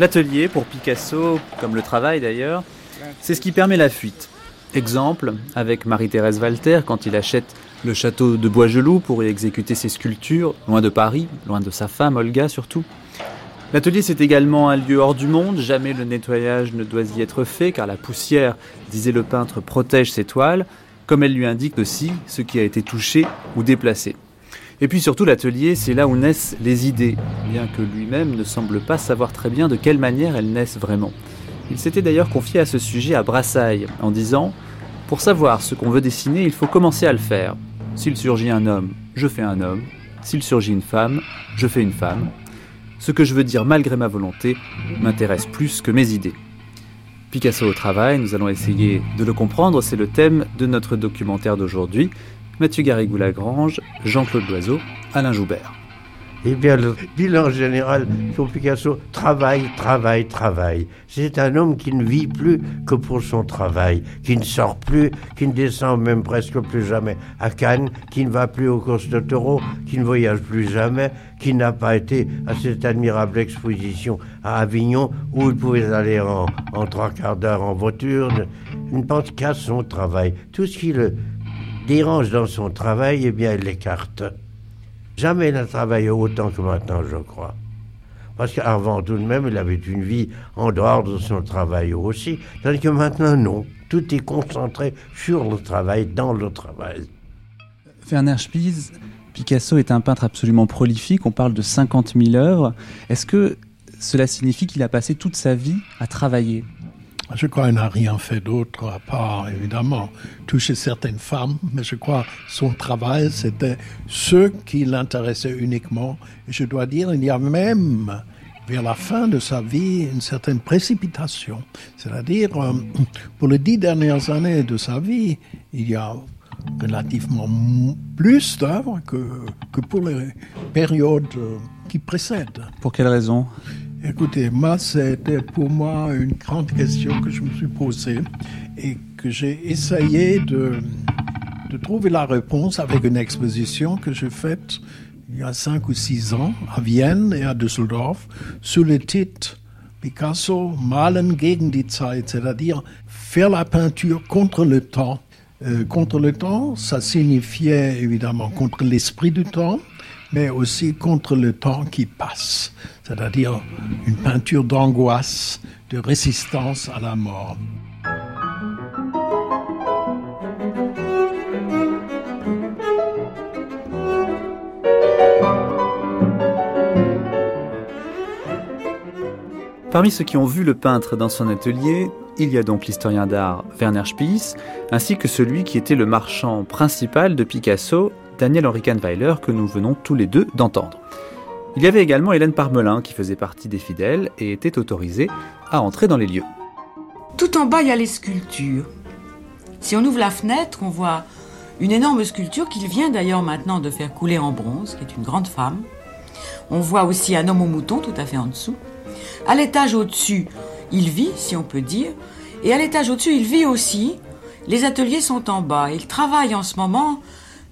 L'atelier, pour Picasso, comme le travail d'ailleurs, c'est ce qui permet la fuite. Exemple, avec Marie-Thérèse Walter, quand il achète le château de Boisgelou pour y exécuter ses sculptures, loin de Paris, loin de sa femme, Olga surtout. L'atelier, c'est également un lieu hors du monde, jamais le nettoyage ne doit y être fait, car la poussière, disait le peintre, protège ses toiles, comme elle lui indique aussi ce qui a été touché ou déplacé. Et puis surtout, l'atelier, c'est là où naissent les idées, bien que lui-même ne semble pas savoir très bien de quelle manière elles naissent vraiment. Il s'était d'ailleurs confié à ce sujet à Brassailles, en disant Pour savoir ce qu'on veut dessiner, il faut commencer à le faire. S'il surgit un homme, je fais un homme. S'il surgit une femme, je fais une femme. Ce que je veux dire malgré ma volonté m'intéresse plus que mes idées. Picasso au travail, nous allons essayer de le comprendre, c'est le thème de notre documentaire d'aujourd'hui. Mathieu Garrigou-Lagrange, Jean-Claude Loiseau, Alain Joubert. Eh bien, le bilan général sur Picasso, travail, travail, travail. C'est un homme qui ne vit plus que pour son travail, qui ne sort plus, qui ne descend même presque plus jamais à Cannes, qui ne va plus aux courses de taureaux, qui ne voyage plus jamais, qui n'a pas été à cette admirable exposition à Avignon où il pouvait aller en, en trois quarts d'heure en voiture. Il ne pense qu'à son travail. Tout ce qui le dérange dans son travail, eh bien, il l'écarte. Jamais il n'a travaillé autant que maintenant, je crois. Parce qu'avant tout de même, il avait une vie en dehors de son travail aussi. Tandis que maintenant, non. Tout est concentré sur le travail, dans le travail. Werner Spies, Picasso est un peintre absolument prolifique. On parle de 50 000 œuvres. Est-ce que cela signifie qu'il a passé toute sa vie à travailler? Je crois qu'il n'a rien fait d'autre à part, évidemment, toucher certaines femmes, mais je crois son travail, c'était ce qui l'intéressait uniquement. Et je dois dire, il y a même, vers la fin de sa vie, une certaine précipitation. C'est-à-dire, euh, pour les dix dernières années de sa vie, il y a relativement plus d'œuvres que, que pour les périodes euh, qui précèdent. Pour quelle raison? Écoutez, moi, c'était pour moi une grande question que je me suis posée et que j'ai essayé de, trouver la réponse avec une exposition que j'ai faite il y a cinq ou six ans à Vienne et à Düsseldorf sous le titre Picasso Malen gegen die Zeit, c'est-à-dire faire la peinture contre le temps. Euh, contre le temps, ça signifiait évidemment contre l'esprit du temps, mais aussi contre le temps qui passe, c'est-à-dire une peinture d'angoisse, de résistance à la mort. Parmi ceux qui ont vu le peintre dans son atelier, il y a donc l'historien d'art Werner Spies, ainsi que celui qui était le marchand principal de Picasso Daniel Henri Kahnweiler que nous venons tous les deux d'entendre. Il y avait également Hélène Parmelin qui faisait partie des fidèles et était autorisée à entrer dans les lieux. Tout en bas, il y a les sculptures. Si on ouvre la fenêtre, on voit une énorme sculpture qu'il vient d'ailleurs maintenant de faire couler en bronze, qui est une grande femme. On voit aussi un homme au mouton tout à fait en dessous. À l'étage au-dessus, il vit, si on peut dire, et à l'étage au-dessus, il vit aussi. Les ateliers sont en bas. Il travaille en ce moment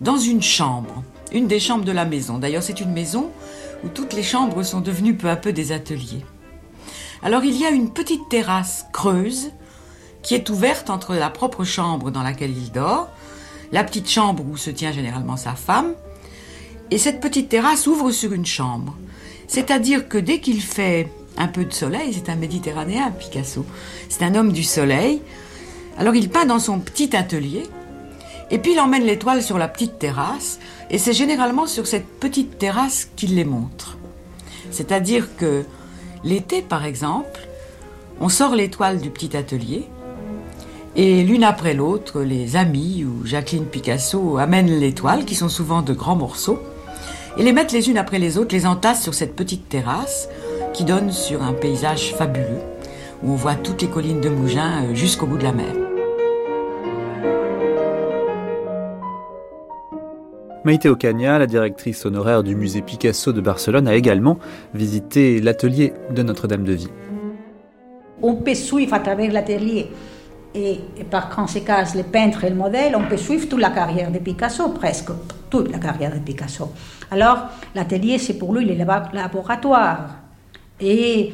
dans une chambre, une des chambres de la maison. D'ailleurs, c'est une maison où toutes les chambres sont devenues peu à peu des ateliers. Alors, il y a une petite terrasse creuse qui est ouverte entre la propre chambre dans laquelle il dort, la petite chambre où se tient généralement sa femme, et cette petite terrasse ouvre sur une chambre. C'est-à-dire que dès qu'il fait un peu de soleil, c'est un méditerranéen, Picasso, c'est un homme du soleil, alors il peint dans son petit atelier, et puis il emmène les toiles sur la petite terrasse, et c'est généralement sur cette petite terrasse qu'il les montre. C'est-à-dire que l'été, par exemple, on sort les toiles du petit atelier, et l'une après l'autre, les amis ou Jacqueline Picasso amènent les toiles, qui sont souvent de grands morceaux, et les mettent les unes après les autres, les entassent sur cette petite terrasse qui donne sur un paysage fabuleux, où on voit toutes les collines de Mougins euh, jusqu'au bout de la mer. Maïté Ocaña, la directrice honoraire du musée Picasso de Barcelone, a également visité l'atelier de Notre-Dame de Vie. On peut suivre à travers l'atelier et, par conséquent les peintres et le modèle, on peut suivre toute la carrière de Picasso, presque toute la carrière de Picasso. Alors l'atelier, c'est pour lui le laboratoire. Et,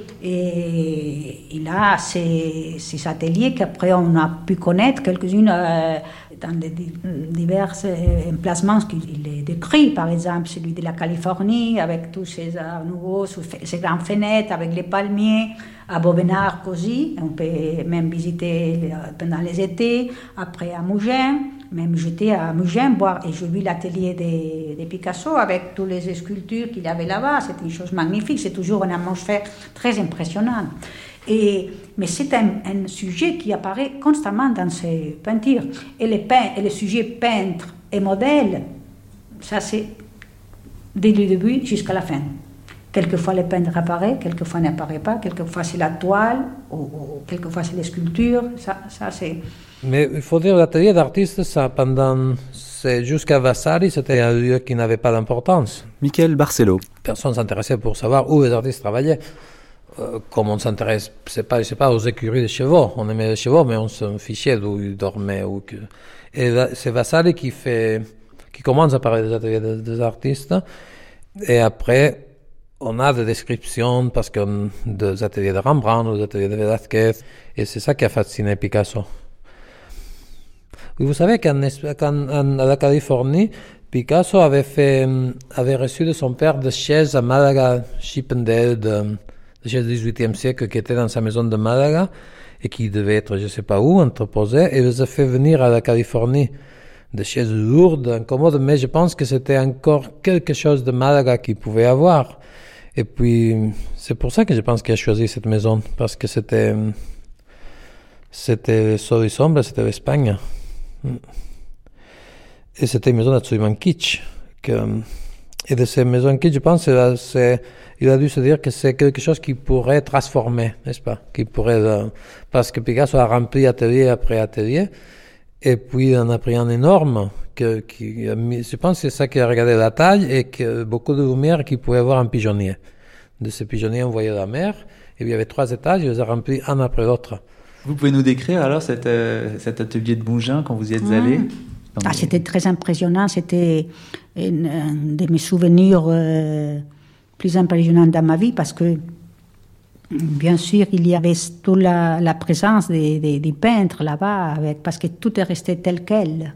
il a ces ateliers qu'après on a pu connaître, quelques-unes euh, dans des, divers euh, emplacements qu'il décrit, par exemple celui de la Californie, avec tous ces arts nouveaux, ces grandes fenêtres, avec les palmiers, à Bobenard aussi, on peut même visiter euh, pendant les étés, après à Mougins, même j'étais à Mougins boire. Et j'ai vu l'atelier de, Picasso avec toutes les sculptures qu'il avait là-bas, c'est une chose magnifique, c'est toujours une atmosphère très impressionnante. Et, mais c'est un, sujet qui apparaît constamment dans ses peintures. Et les, peint, et les sujets peintres et modèles, ça c'est dès le début jusqu'à la fin. Quelquefois le peintre apparaît, quelquefois n'apparaît pas, quelquefois c'est la toile, ou, quelquefois c'est les sculptures, ça, ça c'est... Mais il faut dire l'atelier d'artiste, ça, pendant... Jusqu'à Vasari, c'était un lieu qui n'avait pas d'importance. Michael Barcelo. Personne s'intéressait pour savoir où les artistes travaillaient. Euh, comme on s'intéresse, c'est pas, sais pas, aux écuries des chevaux. On aimait les chevaux, mais on se fichait d'où ils dormaient. Ou que... Et c'est Vasari qui fait, qui commence à parler des ateliers des artistes. Et après, on a des descriptions parce que des ateliers de Rembrandt des ateliers de Velázquez, et c'est ça qui a fasciné Picasso. vous savez qu'en la Californie, Picasso avait, fait, avait reçu de son père des chaises à Malaga, Chippendale, de, chaises du XVIIIe siècle qui étaient dans sa maison de Malaga et qui devaient être, je ne sais pas où, entreposées, et les a fait venir à la Californie des chaises lourdes, incommodes, mais je pense que c'était encore quelque chose de Malaga qu'il pouvait avoir. Et puis, c'est pour ça que je pense qu'il a choisi cette maison, parce que c'était, c'était Sol et Sombre, c'était l'Espagne. Et c'était une maison absolument kitsch. Que, et de ces maisons kitsch, je pense, c'est, il a dû se dire que c'est quelque chose qui pourrait transformer, n'est-ce pas? Qui pourrait, euh, parce que Picasso a rempli atelier après atelier, et puis il en a pris un énorme, que, qui, je pense que c'est ça qui a regardé la taille et que beaucoup de lumière qu'il pouvait avoir un pigeonnier. De ces pigeonniers, on voyait la mer, et il y avait trois étages, il les a remplis un après l'autre. Vous pouvez nous décrire alors cet, euh, cet atelier de Bougin quand vous y êtes mmh. allé? Ah, C'était très impressionnant, c'était un, de mes souvenirs euh, plus impressionnants dans ma vie parce que Bien sûr, il y avait toute la, la présence des, des, des peintres là-bas, parce que tout est resté tel quel.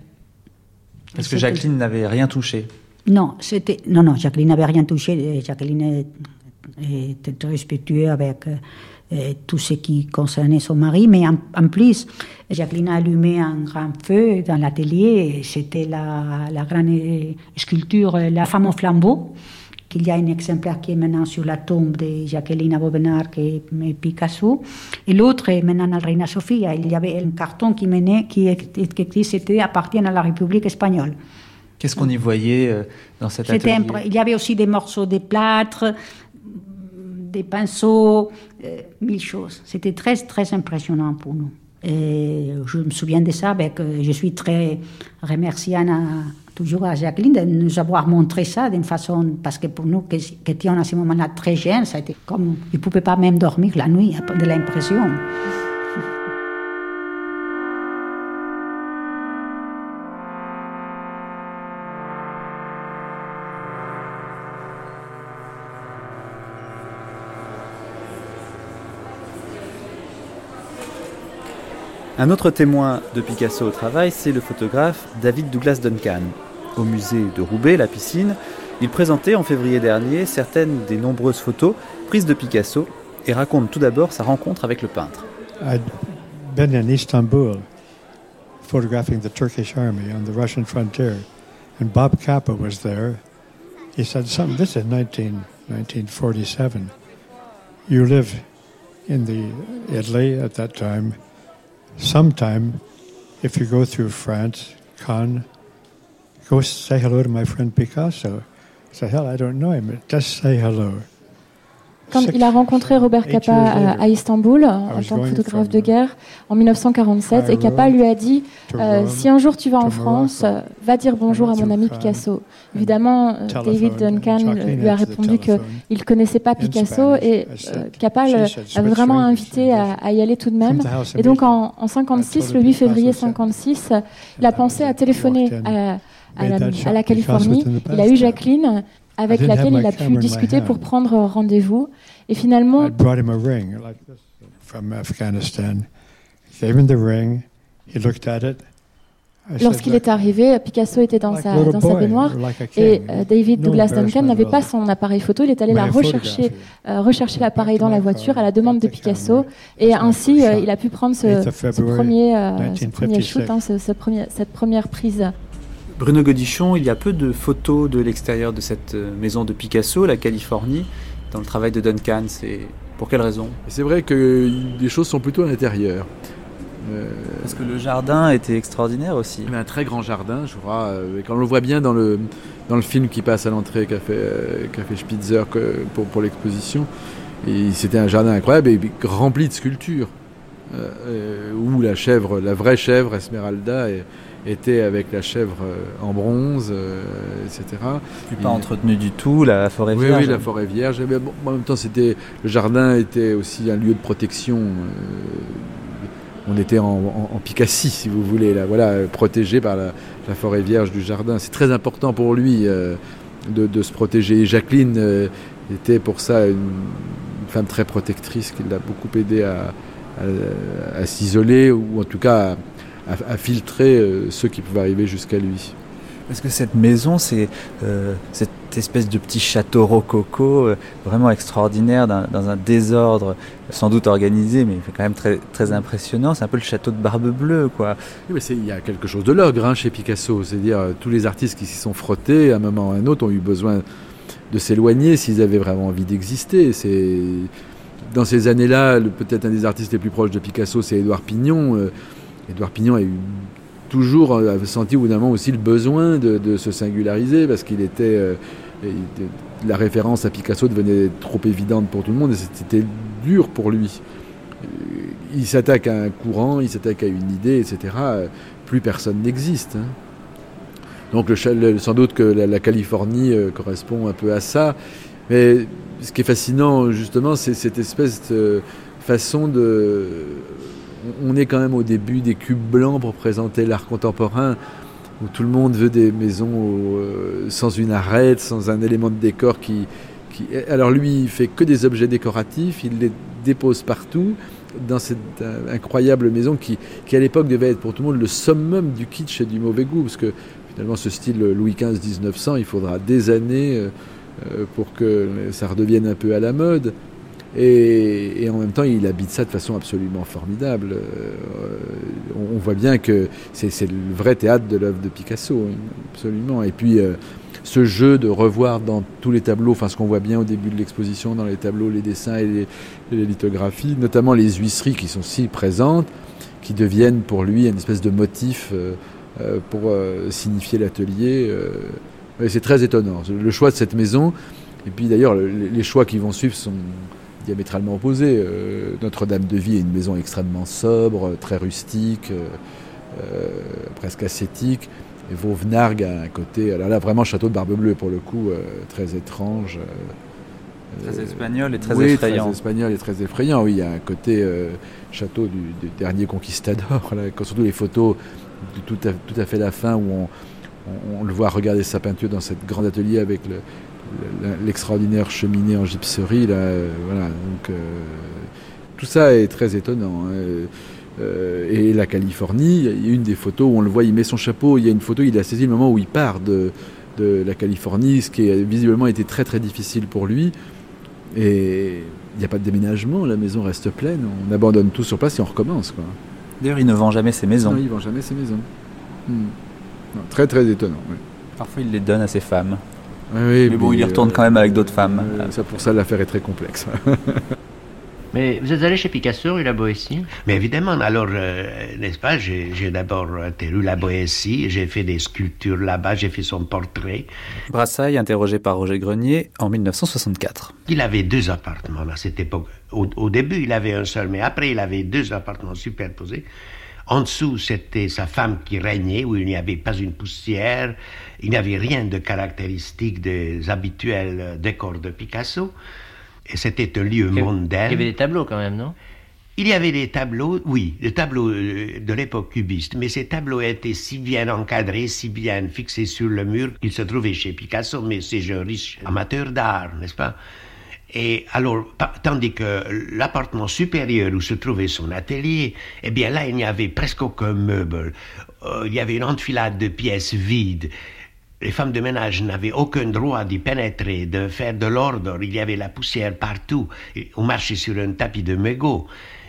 Parce que Jacqueline n'avait rien touché? Non, c'était non, non, Jacqueline n'avait rien touché. Jacqueline était très respectueuse avec euh, tout ce qui concernait son mari, mais en, plus, Jacqueline a allumé un grand feu dans l'atelier. C'était la, la grande sculpture La femme au flambeau qu'il y a un exemplaire qui est maintenant sur la tombe de Jacqueline Bobenard qui est Picasso, et l'autre est maintenant à Reina Sofia. Il y avait un carton qui menait, qui c'était appartient à la République espagnole. Qu'est-ce qu'on y voyait euh, dans cette atelier? Il y avait aussi des morceaux de plâtre, des pinceaux, euh, mille choses. C'était très, très impressionnant pour nous. Et je me souviens de ça, ben, je suis très remerciante toujours à Jacqueline de nous avoir montré ça d'une façon, parce que pour nous qui, étions à ce moment-là très jeunes, ça a été comme, ils ne pouvaient pas même dormir la nuit, de l'impression. Un autre témoin de Picasso au travail, c'est le photographe David Douglas Duncan. Au musée de Roubaix, la piscine, il présentait en février dernier certaines des nombreuses photos prises de Picasso et raconte tout d'abord sa rencontre avec le peintre. I'd been in Istanbul photographing the Turkish army on the Russian frontier, and Bob Kappa was there. He said, "Something. This is 19, 1947. You live in the Italy at that time." Sometime, if you go through France, Cannes, go say hello to my friend Picasso. Say, hell, I don't know him. Just say hello. Quand il a rencontré Robert Capa à, à Istanbul en tant que photographe de guerre en 1947 et Capa lui a dit euh, si un jour tu vas en France, va dire bonjour à mon ami Picasso. Évidemment, euh, David Duncan lui a répondu qu'il ne connaissait pas Picasso et euh, Capa l'avait vraiment invité à, y aller tout de même. Et donc en, en 56, le 8 février 56, il a pensé à téléphoner à, à, la, à la Californie. Il a eu Jacqueline avec laquelle il a pu discuter pour prendre rendez-vous. Et finalement, Lorsqu'il est arrivé, Picasso était dans sa, dans sa baignoire. et euh, David Douglas Duncan n'avait pas son appareil photo. Il est allé la rechercher, euh, rechercher l'appareil dans la voiture à la demande de Picasso. et ainsi euh, il a pu prendre ce, ce premier, ce premier shoot, hein, ce, ce premier, cette première prise. Bruno Godichon, il y a peu de photos de l'extérieur de cette euh, maison de Picasso, la Californie, dans le travail de Duncan. C'est pour quelle raison? C'est vrai que les choses sont plutôt à l'intérieur. Euh, Parce que le jardin était extraordinaire aussi. un très grand jardin, je crois. Euh, quand on le voit bien dans le, dans le film qui passe à l'entrée qu'a fait, fait Spitzer pour, pour l'exposition, c'était un jardin incroyable et rempli de sculptures. où la chèvre, la vraie chèvre Esmeralda, est, était avec la chèvre euh, en bronze, euh, etc. Plus pas entretenu du tout, la forêt vierge. Oui, la forêt vierge. Mais bon, en même temps, c'était le jardin était aussi un lieu de protection. Euh, on était en, en, Picassie, si vous voulez, là, voilà, protégé par la, forêt vierge du jardin. C'est très important pour lui de, se protéger. Et Jacqueline était pour ça une, femme très protectrice qui l'a beaucoup aidé à, à, à s'isoler ou en tout cas à, à, filtrer euh, ceux qui pouvaient arriver jusqu'à lui. Parce que cette maison, c'est euh, cette espèce de petit château rococo euh, vraiment extraordinaire dans, un désordre sans doute organisé, mais quand même très, très impressionnant. C'est un peu le château de Barbe Bleue, quoi. Oui, mais il y a quelque chose de l'ogre hein, chez Picasso. C'est-à-dire tous les artistes qui s'y sont frottés, à un moment ou à un autre, ont eu besoin de s'éloigner s'ils avaient vraiment envie d'exister. C'est dans ces années-là, peut-être un des artistes les plus proches de Picasso, c'est Édouard Pignon. Édouard Pignon a eu toujours euh, senti au bout d'un moment aussi le besoin de, se singulariser parce qu'il était euh, la référence à Picasso devenait trop évidente pour tout le monde et c'était dur pour lui. Euh, il s'attaque à un courant, il s'attaque à une idée, etc. Plus personne n'existe. Hein. Donc le, sans doute que la, Californie correspond un peu à ça. Mais ce qui est fascinant justement, c'est cette espèce de façon de on est quand même au début des cubes blancs pour présenter l'art contemporain, où tout le monde veut des maisons euh, sans une arête, sans un élément de décor qui, Alors lui, il fait que des objets décoratifs, il les dépose partout dans cette euh, incroyable maison qui, à l'époque devait être pour tout le monde le summum du kitsch et du mauvais goût, parce que finalement ce style Louis XV 1900, il faudra des années euh, pour que ça redevienne un peu à la mode. Et, en même temps, il habite ça de façon absolument formidable. Euh, on, voit bien que c'est le vrai théâtre de l'œuvre de Picasso, absolument. Et puis, euh, ce jeu de revoir dans tous les tableaux, enfin ce qu'on voit bien au début de l'exposition, dans les tableaux, les dessins et les, lithographies, notamment les huisseries qui sont si présentes, qui deviennent pour lui une espèce de motif euh, pour signifier l'atelier. c'est très étonnant. Le choix de cette maison, et puis d'ailleurs, les choix qui vont suivre sont diamétralement opposés. Euh, Notre-Dame de Vie est une maison extrêmement sobre, très rustique, euh, euh, presque ascétique. Et Vauvenargues a un côté, alors là vraiment château de Barbe Bleue pour le coup, très étrange. Très espagnol et très oui, effrayant. Très espagnol et très effrayant, oui. Il y a un côté château du, dernier conquistador, là, surtout les photos de tout à, tout à fait la fin où on, on, le voit regarder sa peinture dans cet grand atelier avec le, l'extraordinaire cheminée en gypserie. Là, euh, voilà, donc, euh, tout ça est très étonnant. Hein. Euh, et la Californie, il y a une des photos où on le voit, il met son chapeau, il y a une photo, il a saisi le moment où il part de, de la Californie, ce qui a visiblement été très très difficile pour lui. Et il n'y a pas de déménagement, la maison reste pleine, on abandonne tout sur place et on recommence. D'ailleurs, il ne vend jamais ses maisons. Non, il ne vend jamais ses maisons. Hmm. très très étonnant. Parfois, il les donne à ses femmes. Oui, mais bon, il y retourne quand même avec d'autres femmes. ça, pour ça, l'affaire est très complexe. Mais vous êtes allé chez Picasso, rue La Boétie? Mais évidemment, alors, euh, n'est-ce pas, j'ai d'abord été rue La Boétie, j'ai fait des sculptures là-bas, j'ai fait son portrait. Brassailles, interrogé par Roger Grenier en 1964. Il avait deux appartements à cette époque. Au, début, il avait un seul, mais après, il avait deux appartements superposés. En dessous, c'était sa femme qui régnait, où il n'y avait pas une poussière, il n'y avait rien de caractéristique des habituels décors de Picasso. Et c'était un lieu mondain. Il y avait des tableaux quand même, non? Il y avait des tableaux, oui, des tableaux euh, de l'époque cubiste, mais ces tableaux étaient si bien encadrés, si bien fixés sur le mur qu'ils se trouvaient chez Picasso, mais c'est un riche amateur d'art, n'est-ce pas? Et alors, tandis que l'appartement supérieur où se trouvait son atelier, eh bien là, il n'y avait presque aucun meuble. Euh, il y avait une enfilade de pièces vides. Les femmes de ménage n'avaient aucun droit d'y pénétrer, de faire de l'ordre. Il y avait la poussière partout. On marchait sur un tapis de mégots.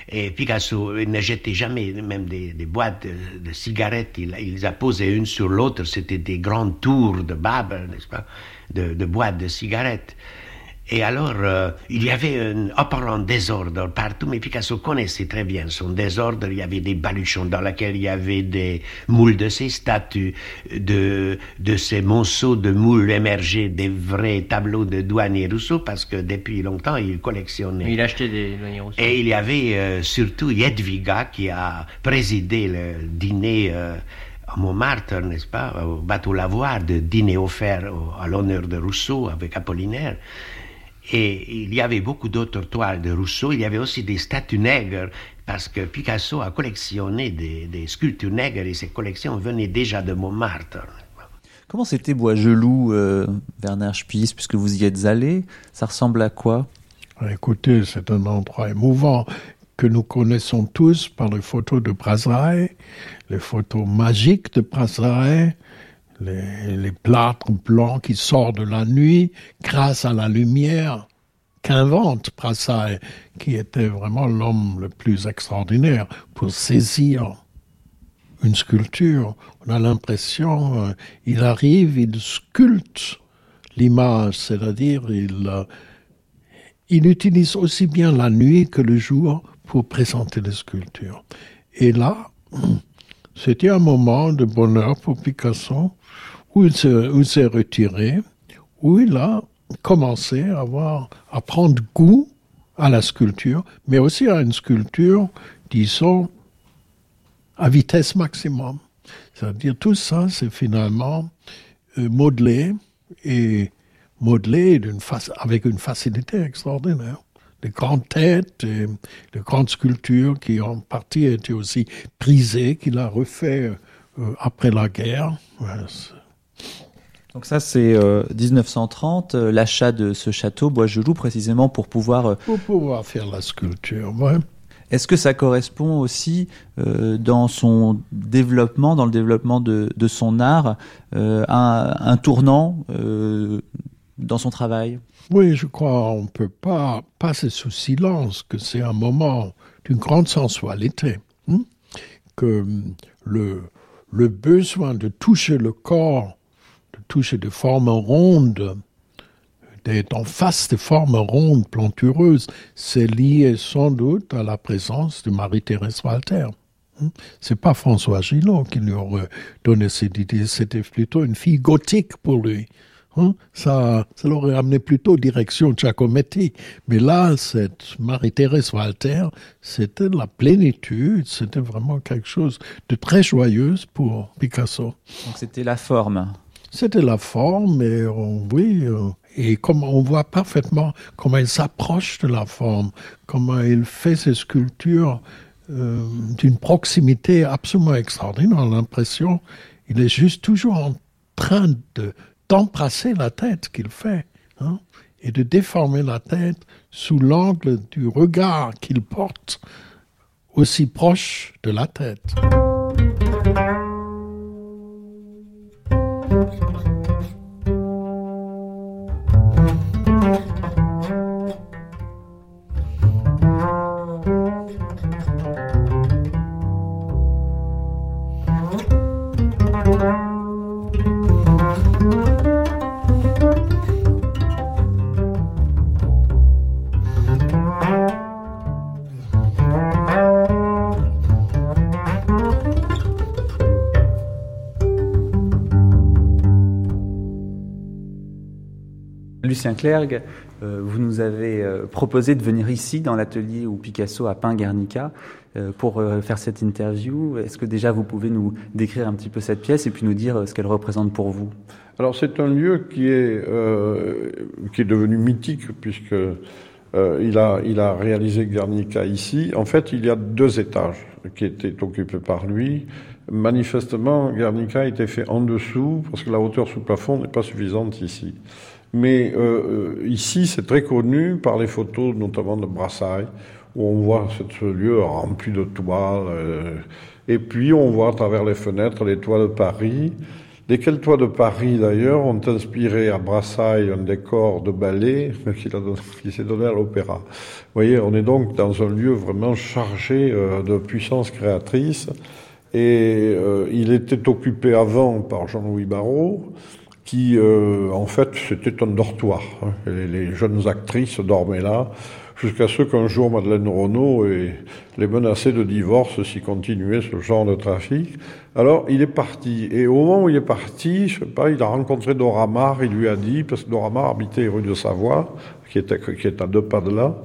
Et Picasso ne jetait jamais même des, boîtes de, cigarettes. Il, les a posées une sur l'autre. C'était des grandes tours de babel, n'est-ce pas, de boîtes de cigarettes. Et alors, euh, il y avait un apparent désordre partout, mais Picasso connaissait très bien son désordre. Il y avait des baluchons dans lesquels il y avait des moules de ses statues, de, de ces monceaux de moules émergés des vrais tableaux de Douanier Rousseau, parce que depuis longtemps, il collectionnait. Il achetait des Douanier Rousseau. Et il y avait euh, surtout Jedviga qui a présidé le dîner. Euh, à Montmartre, n'est-ce pas, au bateau Lavoir, de dîner offert à l'honneur de Rousseau avec Apollinaire. Et il y avait beaucoup d'autres toiles de Rousseau. Il y avait aussi des statues nègres, parce que Picasso a collectionné des, sculptures nègres et ces collections venaient déjà de Montmartre. Comment c'était Bois-Gelou, euh, Werner Spies, puisque vous y êtes allé? Ça ressemble à quoi? Écoutez, c'est un endroit émouvant que nous connaissons tous par les photos de Brazaille, les photos magiques de Brazaille, les, plâtres blancs qui sortent de la nuit grâce à la lumière qu'invente Brassai, qui était vraiment l'homme le plus extraordinaire pour saisir une sculpture. On a l'impression, euh, il arrive, il sculpte l'image, c'est-à-dire il, euh, il utilise aussi bien la nuit que le jour pour présenter les sculptures. Et là, c'était un moment de bonheur pour Picasso où il s'est retiré, où il a commencé à, avoir, à prendre goût à la sculpture, mais aussi à une sculpture, disons, à vitesse maximum. C'est-à-dire tout ça, c'est finalement euh, modelé et modelé avec une facilité extraordinaire. Les grandes têtes, et les grandes sculptures qui en partie étaient aussi prisées, qu'il a refait euh, après la guerre. Donc ça, c'est 1930, euh, euh, l'achat de ce château Bois-Gelou, précisément pour pouvoir... Euh, pour pouvoir faire la sculpture, ouais. Est-ce que ça correspond aussi dans son développement, dans le développement de, son art, à un, tournant dans son travail? Oui, je crois on ne peut pas passer sous silence que c'est un moment d'une grande sensualité, hein, que le, le besoin de toucher le corps toucher des formes rondes, d'être en face des formes rondes, plantureuses, c'est lié sans doute à la présence de Marie-Thérèse Walter. Hmm? C'est pas François Gillot qui lui aurait donné cette idée, c'était plutôt une fille gothique pour lui. Hmm? Ça, ça l'aurait amené plutôt direction Giacometti. Mais là, cette Marie-Thérèse Walter, c'était la plénitude, c'était vraiment quelque chose de très joyeux pour Picasso. Donc c'était la forme. C'était la forme, et oui, euh, et comme on voit parfaitement comment il s'approche de la forme, comment il fait ses sculptures euh, d'une proximité absolument extraordinaire. On a l'impression il est juste toujours en train de d'embrasser la tête qu'il fait, hein, et de déformer la tête sous l'angle du regard qu'il porte aussi proche de la tête. Lucien Clergue, vous nous avez proposé de venir ici dans l'atelier où Picasso a peint Guernica pour faire cette interview. Est-ce que déjà vous pouvez nous décrire un petit peu cette pièce et puis nous dire ce qu'elle représente pour vous? Alors c'est un lieu qui est, qui est devenu mythique puisque il, a, il a réalisé Guernica ici. En fait, il y a deux étages qui étaient occupés par lui. Manifestement, Guernica a été fait en dessous parce que la hauteur sous plafond n'est pas suffisante ici. Mais euh, euh, ici, c'est très connu par les photos, notamment de Brassailles, où on voit ce lieu rempli de toiles. Euh, et puis, on voit à travers les fenêtres les toits de Paris, lesquels toits de Paris, d'ailleurs, ont inspiré à Brassailles un décor de ballet qui s'est donné à l'opéra. Vous voyez, on est donc dans un lieu vraiment chargé de puissance créatrice. Et il était occupé avant par Jean-Louis Barrault, qui, euh, en fait, c'était un dortoir. Hein. Les, jeunes actrices dormaient là, jusqu'à ce qu'un jour Madeleine Renaud les menaçait de divorce s'il continuait ce genre de trafic. Alors, il est parti. Et au moment où il est parti, je sais pas, il a rencontré Dora Maar, il lui a dit, parce que Dora Maar habitait rue de Savoie, qui, était, qui est à deux pas de là,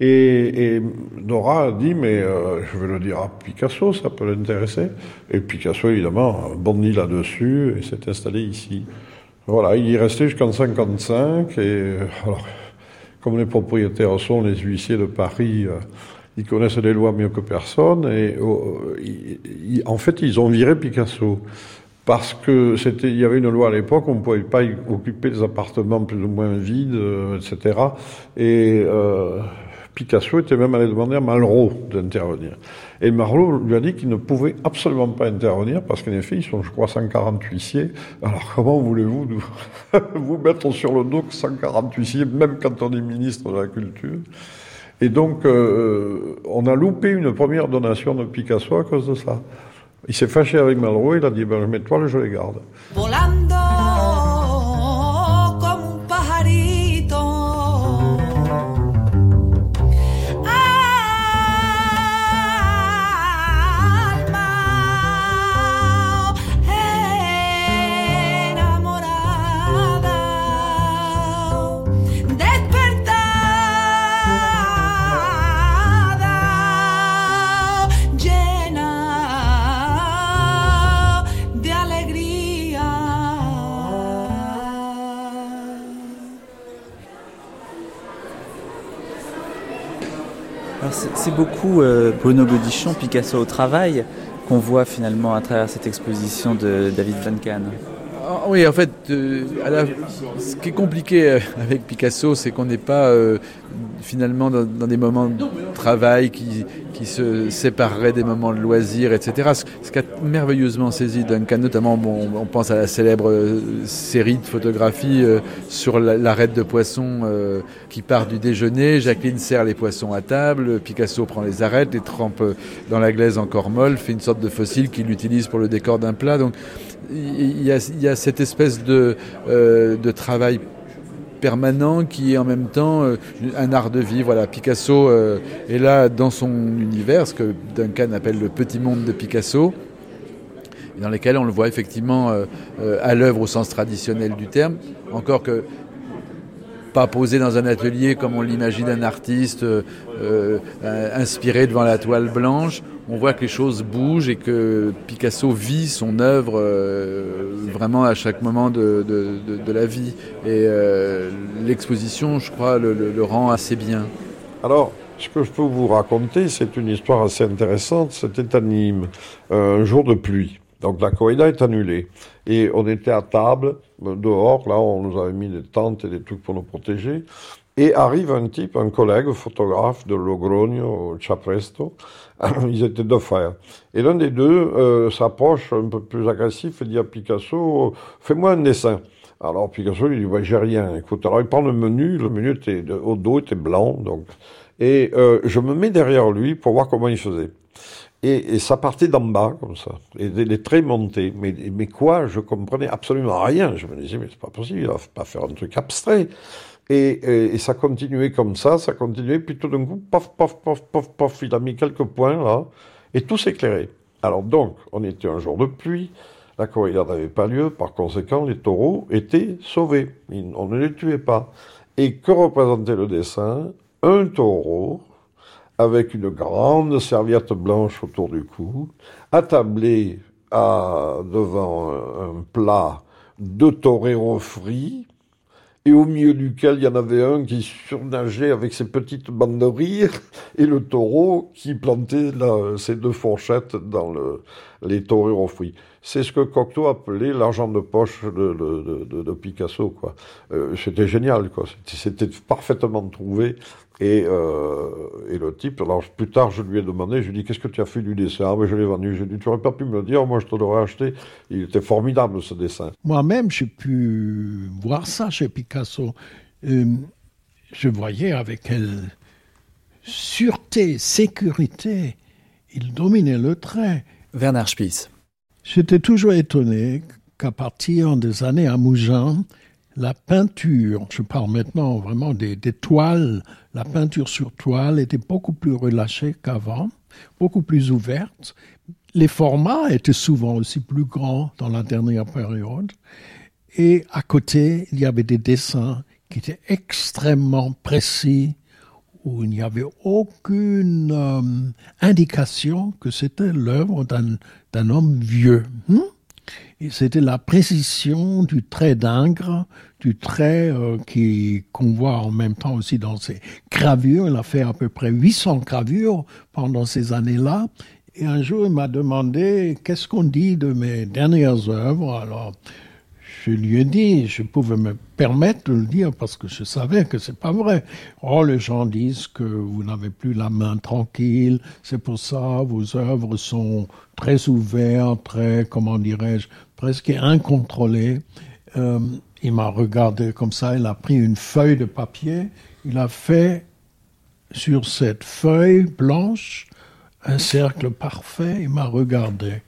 et, et, Dora a dit, mais euh, je vais le dire à Picasso, ça peut l'intéresser. Et Picasso, évidemment, bondit là-dessus et s'est installé ici. Voilà, il y est resté jusqu'en 55. Et alors, comme les propriétaires sont les huissiers de Paris, euh, ils connaissent les lois mieux que personne. Et euh, en fait, ils ont viré Picasso parce que c'était, il y avait une loi à l'époque, on ne pouvait pas occuper des appartements plus ou moins vides, etc. Et Picasso était même allé demander à Malraux d'intervenir. Et Malraux lui a dit qu'il ne pouvait absolument pas intervenir parce qu'en effet, ils sont, je crois, 140 huissiers. Alors comment voulez-vous vous mettre sur le dos 140 huissiers, même quand on est ministre de la Culture? Et donc, euh, on a loupé une première donation de Picasso à cause de ça. Il s'est fâché avec Malraux, il a dit, ben, mes toiles, je les garde. c'est beaucoup euh, Bruno Godichon, Picasso au travail, qu'on voit finalement à travers cette exposition de David Duncan. Ah, oui, en fait, euh, ce qui est compliqué euh, avec Picasso, c'est qu'on n'est pas finalement dans, des moments de travail qui, qui se sépareraient des moments de loisirs, etc. Ce, qui a merveilleusement saisi Duncan, notamment on pense à la célèbre euh, série de photographies euh, sur l'arête de poissons euh, qui part du déjeuner, Jacqueline sert les poissons à table, Picasso prend les arêtes, les trempe dans la glaise encore molle, fait une sorte de fossile qu'il utilise pour le décor d'un plat. Donc il y, a, cette espèce de travail permanent qui est en même temps euh, un art de vie. Voilà, Picasso euh, est là dans son univers, ce que Duncan appelle le petit monde de Picasso dans lequel on le voit effectivement euh, à l'œuvre au sens traditionnel du terme, encore que pas posé dans un atelier comme on l'imagine un artiste inspiré devant la toile blanche on voit que les choses bougent et que Picasso vit son œuvre euh, vraiment à chaque moment de, la vie. Et euh, l'exposition, je crois, le, rend assez bien. Alors, ce que je peux vous raconter, c'est une histoire assez intéressante. C'était à Nîmes, un jour de pluie. Donc la corrida est annulée. Et on était à table, dehors, là, on nous avait mis des tentes et des trucs pour nous protéger. Et arrive un type, un collègue photographe de Logronio, Chapresto. Ils étaient deux frères. Et l'un des deux euh, s'approche un peu plus agressif et dit à Picasso Fais-moi un dessin. Alors Picasso lui dit bah, J'ai rien. Écoute, alors il prend le menu. Le menu était, au dos était blanc. Donc, et euh, je me mets derrière lui pour voir comment il faisait. Et, et ça partait d'en bas, comme ça. Et les traits montaient. Mais, mais quoi? Je comprenais absolument rien. Je me disais, mais c'est pas possible, il va pas faire un truc abstrait. Et, ça continuait comme ça, ça continuait, puis tout d'un coup, paf, paf, paf, paf, paf, il a mis quelques points là, et tout s'éclairait. Alors donc, on était un jour de pluie, la corrida n'avait pas lieu, par conséquent, les taureaux étaient sauvés, on ne les tuait pas. Et que représentait le dessin? Un taureau avec une grande serviette blanche autour du cou, attablé devant un, plat de toreros frits, et au milieu duquel il y en avait un qui surnageait avec ses petites bandes de et le taureau qui plantait ses deux fourchettes dans le, les toreros frits. C'est ce que Cocteau appelait l'argent de poche de, de, Picasso. quoi. Euh, c'était génial, quoi. C'était parfaitement trouvé. Et, euh, et, le type, alors plus tard, je lui ai demandé, je lui ai dit, qu'est-ce que tu as fait du dessin? Ah, mais je l'ai vendu. J'ai dit, tu n'aurais pas pu me le dire, moi je te l'aurais acheté. Il était formidable ce dessin. Moi-même, j'ai pu voir ça chez Picasso. Euh, je voyais avec quelle sûreté, sécurité, il dominait le trait. Bernard Spies. J'étais toujours étonné qu'à partir des années à Mougins, la peinture, je parle maintenant vraiment des, toiles, la peinture sur toile était beaucoup plus relâchée qu'avant, beaucoup plus ouverte. Les formats étaient souvent aussi plus grands dans la dernière période. Et à côté, il y avait des dessins qui étaient extrêmement précis, où il n'y avait aucune euh, indication que c'était l'œuvre d'un homme vieux. Hmm? C'était la précision du trait d'ingre, du trait euh, qui qu'on voit en même temps aussi dans ses gravures. Il a fait à peu près 800 gravures pendant ces années-là. Et un jour, il m'a demandé qu'est-ce qu'on dit de mes dernières œuvres? Alors, je lui ai dit, je pouvais me permettre de le dire parce que je savais que c'est pas vrai. Oh, les gens disent que vous n'avez plus la main tranquille, c'est pour ça vos œuvres sont très ouvertes, très, comment dirais-je, presque incontrôlées. Euh, il m'a regardé comme ça, il a pris une feuille de papier, il a fait sur cette feuille blanche un cercle parfait, il m'a regardé.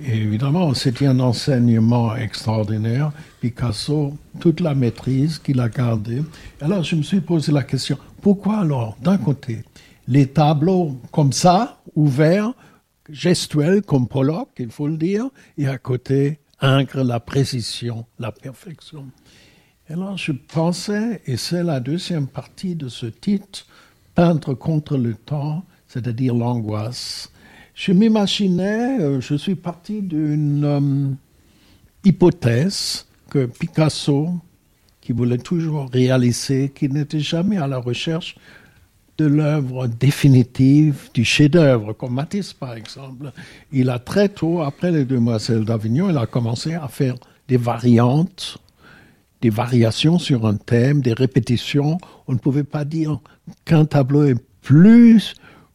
Évidemment, c'était un enseignement extraordinaire. Picasso, toute la maîtrise qu'il a gardée. Alors, je me suis posé la question, pourquoi alors, d'un côté, les tableaux comme ça, ouverts, gestuels comme Pollock, il faut le dire, et à côté, Ingre, la précision, la perfection. Alors, je pensais, et c'est la deuxième partie de ce titre, Peindre contre le temps, c'est-à-dire l'angoisse je m'imaginais, euh, je suis parti d'une euh, hypothèse que Picasso, qui voulait toujours réaliser, qui n'était jamais à la recherche de l'œuvre définitive, du chef-d'œuvre, comme Matisse par exemple. Il a très tôt, après les Demoiselles d'Avignon, il a commencé à faire des variantes, des variations sur un thème, des répétitions. On ne pouvait pas dire qu'un tableau est plus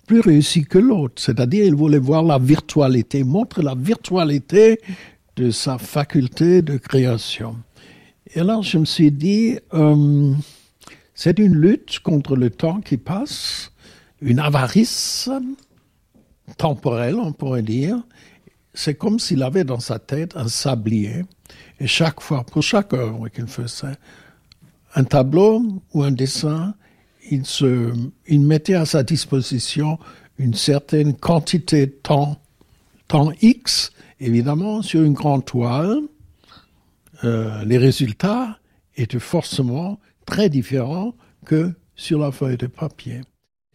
plus réussi que l'autre. C'est-à-dire, il voulait voir la virtualité, montrer la virtualité de sa faculté de création. Et alors, je me suis dit, euh, c'est une lutte contre le temps qui passe, une avarice temporelle, on pourrait dire. C'est comme s'il avait dans sa tête un sablier, et chaque fois, pour chaque œuvre qu'il faisait, un tableau ou un dessin, il, mettait à sa disposition une certaine quantité de temps, temps X, évidemment, sur une grande toile. Euh, les résultats étaient forcément très différents que sur la feuille de papier.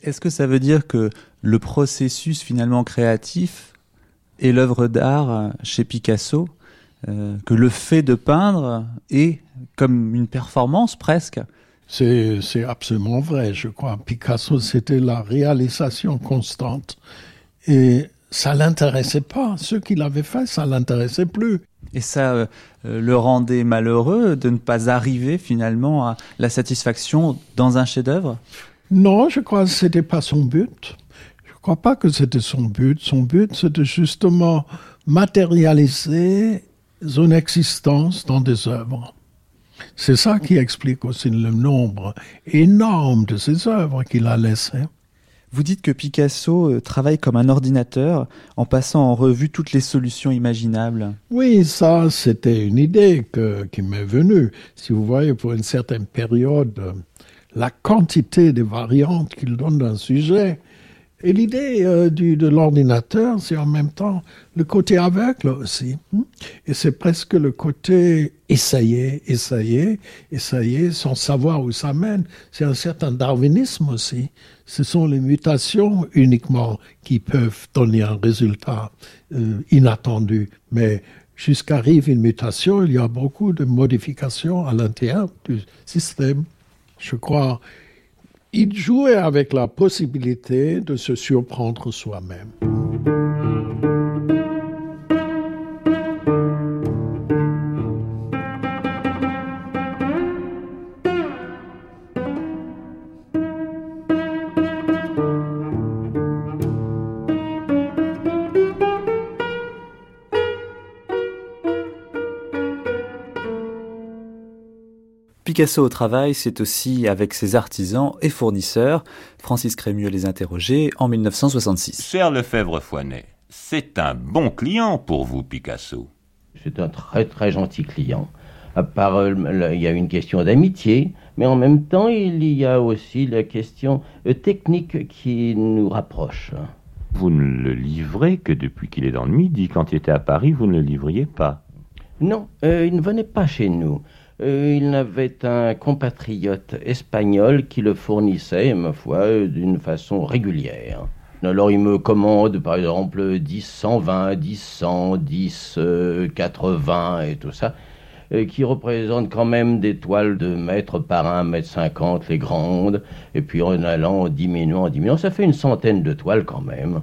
Est-ce que ça veut dire que le processus finalement créatif est l'œuvre d'art chez Picasso, euh, que le fait de peindre est comme une performance presque c'est absolument vrai, je crois. Picasso, c'était la réalisation constante. Et ça l'intéressait pas. Ce qu'il avait fait, ça l'intéressait plus. Et ça euh, euh, le rendait malheureux de ne pas arriver finalement à la satisfaction dans un chef-d'œuvre? Non, je crois que c'était pas son but. Je crois pas que c'était son but. Son but, c'était justement matérialiser son existence dans des œuvres. C'est ça qui explique aussi le nombre énorme de ses œuvres qu'il a laissées. Vous dites que Picasso euh, travaille comme un ordinateur en passant en revue toutes les solutions imaginables. Oui, ça, c'était une idée qui m'est venue. Si vous voyez, pour une certaine période, la quantité de variantes qu'il donne d'un sujet, Et l'idée euh, de l'ordinateur, c'est en même temps le côté aveugle aussi. Hein. Et c'est presque le côté essayer, essayer, essayer sans savoir où ça mène. C'est un certain darwinisme aussi. Ce sont les mutations uniquement qui peuvent donner un résultat euh, inattendu. Mais jusqu'arrive une mutation, il y a beaucoup de modifications à l'intérieur du système. Je crois il jouait avec la possibilité de se surprendre soi-même. Picasso au travail, c'est aussi avec ses artisans et fournisseurs. Francis Crémieux les interrogeait en 1966. Cher Lefebvre-Foinet, c'est un bon client pour vous, Picasso. C'est un très très gentil client. À part, euh, il y a une question d'amitié, mais en même temps, il y a aussi la question euh, technique qui nous rapproche. Vous ne le livrez que depuis qu'il est dans le Midi. Quand il était à Paris, vous ne le livriez pas. Non, euh, il ne venait pas chez nous. Euh, il avait un compatriote espagnol qui le fournissait, ma foi, d'une façon régulière. Alors il me commande par exemple 10 120, 10 100, 10 80 et tout ça, euh, qui représentent quand même des toiles de mètre par 1 mètre 50 les grandes, et puis en allant en diminuant, en diminuant, ça fait une centaine de toiles quand même.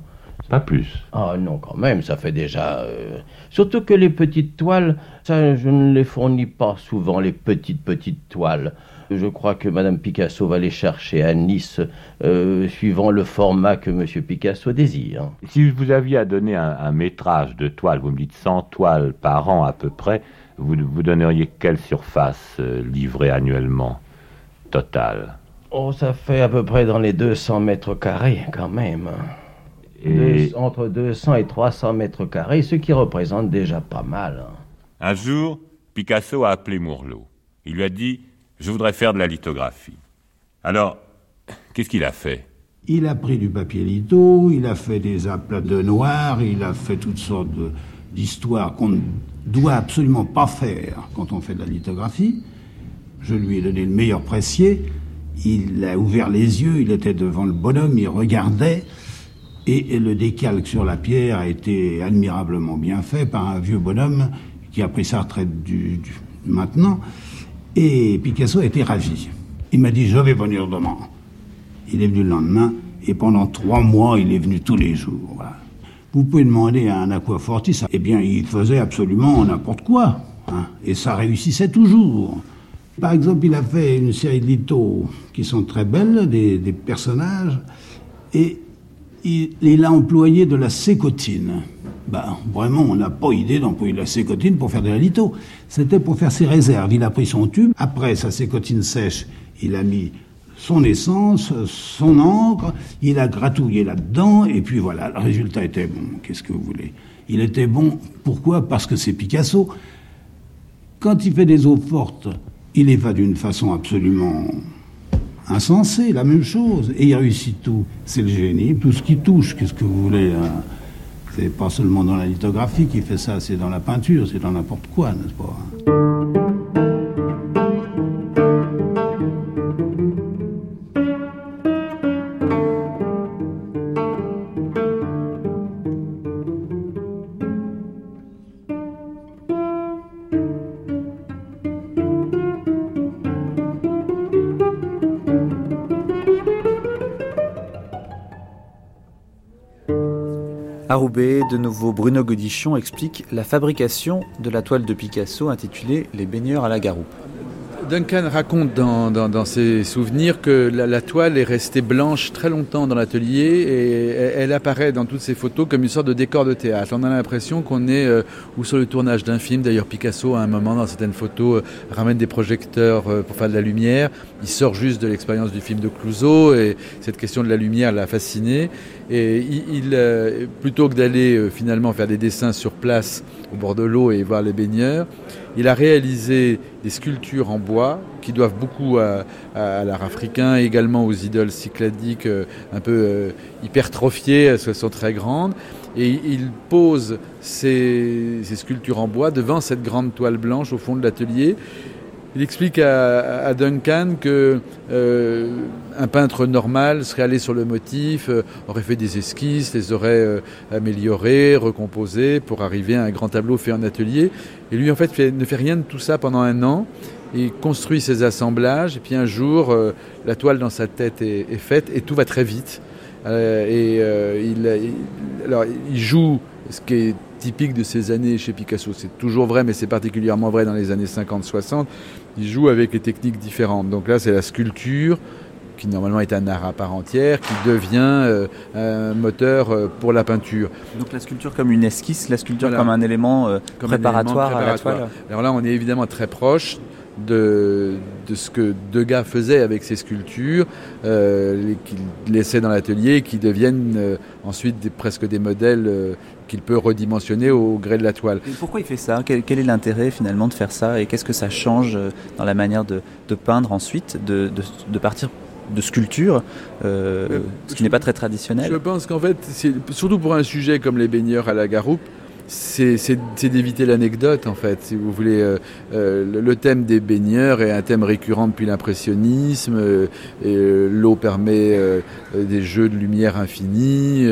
Pas plus. Ah non, quand même, ça fait déjà. Euh, surtout que les petites toiles, ça, je ne les fournis pas souvent, les petites, petites toiles. Je crois que Madame Picasso va les chercher à Nice, euh, suivant le format que Monsieur Picasso désire. Si vous aviez à donner un, métrage de toiles, vous me dites 100 toiles par an à peu près, vous, vous donneriez quelle surface euh, livrée annuellement totale? Oh, ça fait à peu près dans les 200 mètres carrés quand même entre 200 et 300 mètres carrés, ce qui représente déjà pas mal. Hein. Un jour, Picasso a appelé Mourlot. Il lui a dit Je voudrais faire de la lithographie. Alors, qu'est-ce qu'il a fait? Il a pris du papier litho, il a fait des aplats de noir, il a fait toutes sortes d'histoires qu'on ne doit absolument pas faire quand on fait de la lithographie. Je lui ai donné le meilleur pressier. Il a ouvert les yeux, il était devant le bonhomme, il regardait. Et, le décalque sur la pierre a été admirablement bien fait par un vieux bonhomme qui a pris sa retraite du, maintenant. Et Picasso a été ravi. Il m'a dit, je vais venir demain. Il est venu le lendemain, et pendant trois mois, il est venu tous les jours. Vous pouvez demander à un aquafortiste, eh bien, il faisait absolument n'importe quoi. Hein, et ça réussissait toujours. Par exemple, il a fait une série de lithos qui sont très belles, des, des personnages, et il, a employé de la sécotine. Ben, vraiment, on n'a pas idée d'employer de la sécotine pour faire de la litho. C'était pour faire ses réserves. Il a pris son tube, après sa sécotine sèche, il a mis son essence, son encre, il a gratouillé là-dedans, et puis voilà, le résultat était bon. Qu'est-ce que vous voulez? Il était bon, pourquoi? Parce que c'est Picasso. Quand il fait des eaux fortes, il pas d'une façon absolument insensé, la même chose. Et il réussit tout. C'est le génie. Tout ce qui touche, qu'est-ce que vous voulez hein? C'est pas seulement dans la lithographie qui fait ça, c'est dans la peinture, c'est dans n'importe quoi, n'est-ce pas? De nouveau, Bruno Godichon explique la fabrication de la toile de Picasso intitulée Les baigneurs à la garoupe. Duncan raconte dans, ses souvenirs que la, toile est restée blanche très longtemps dans l'atelier et elle, apparaît dans toutes ses photos comme une sorte de décor de théâtre. On a l'impression qu'on est euh, ou sur le tournage d'un film. D'ailleurs, Picasso, à un moment, dans certaines photos, euh, ramène des projecteurs euh, pour faire de la lumière. Il sort juste de l'expérience du film de Clouseau et cette question de la lumière l'a fasciné. Et il, plutôt que d'aller finalement faire des dessins sur place au bord de l'eau et voir les baigneurs, il a réalisé des sculptures en bois qui doivent beaucoup à, l'art africain, également aux idoles cycladiques un peu hypertrophiées, elles sont très grandes. Et il pose ces, sculptures en bois devant cette grande toile blanche au fond de l'atelier. Il explique à, Duncan que euh, un peintre normal serait allé sur le motif, euh, aurait fait des esquisses, les aurait euh, améliorées, recomposées pour arriver à un grand tableau fait en atelier. Et lui, en fait, ne fait rien de tout ça pendant un an. Il construit ses assemblages, et puis un jour, la toile dans sa tête est, faite, et tout va très vite. et alors, il joue ce qui est typique de ces années chez Picasso. C'est toujours vrai, mais c'est particulièrement vrai dans les années 50-60. Il joue avec les techniques différentes. Donc là, c'est la sculpture, qui normalement est un art à part entière, qui devient euh, un moteur euh, pour la peinture. Donc la sculpture comme une esquisse, la sculpture comme un élément euh, préparatoire, à la toile. Alors là, on est évidemment très proche de, de, ce que Degas faisait avec ses sculptures, euh, qu'il laissait dans l'atelier qui deviennent ensuite presque des modèles qu'il peut redimensionner au gré de la toile. pourquoi il fait ça? Quel, est l'intérêt finalement de faire ça? Et qu'est-ce que ça change euh, dans la manière de, peindre ensuite, de, partir de sculpture, euh, ce qui n'est pas très traditionnel? Je pense qu'en fait, surtout pour un sujet comme les baigneurs à la garoupe, c'est d'éviter l'anecdote en fait, si vous voulez. Euh, le thème des baigneurs est un thème récurrent depuis l'impressionnisme. L'eau permet des jeux de lumière infinis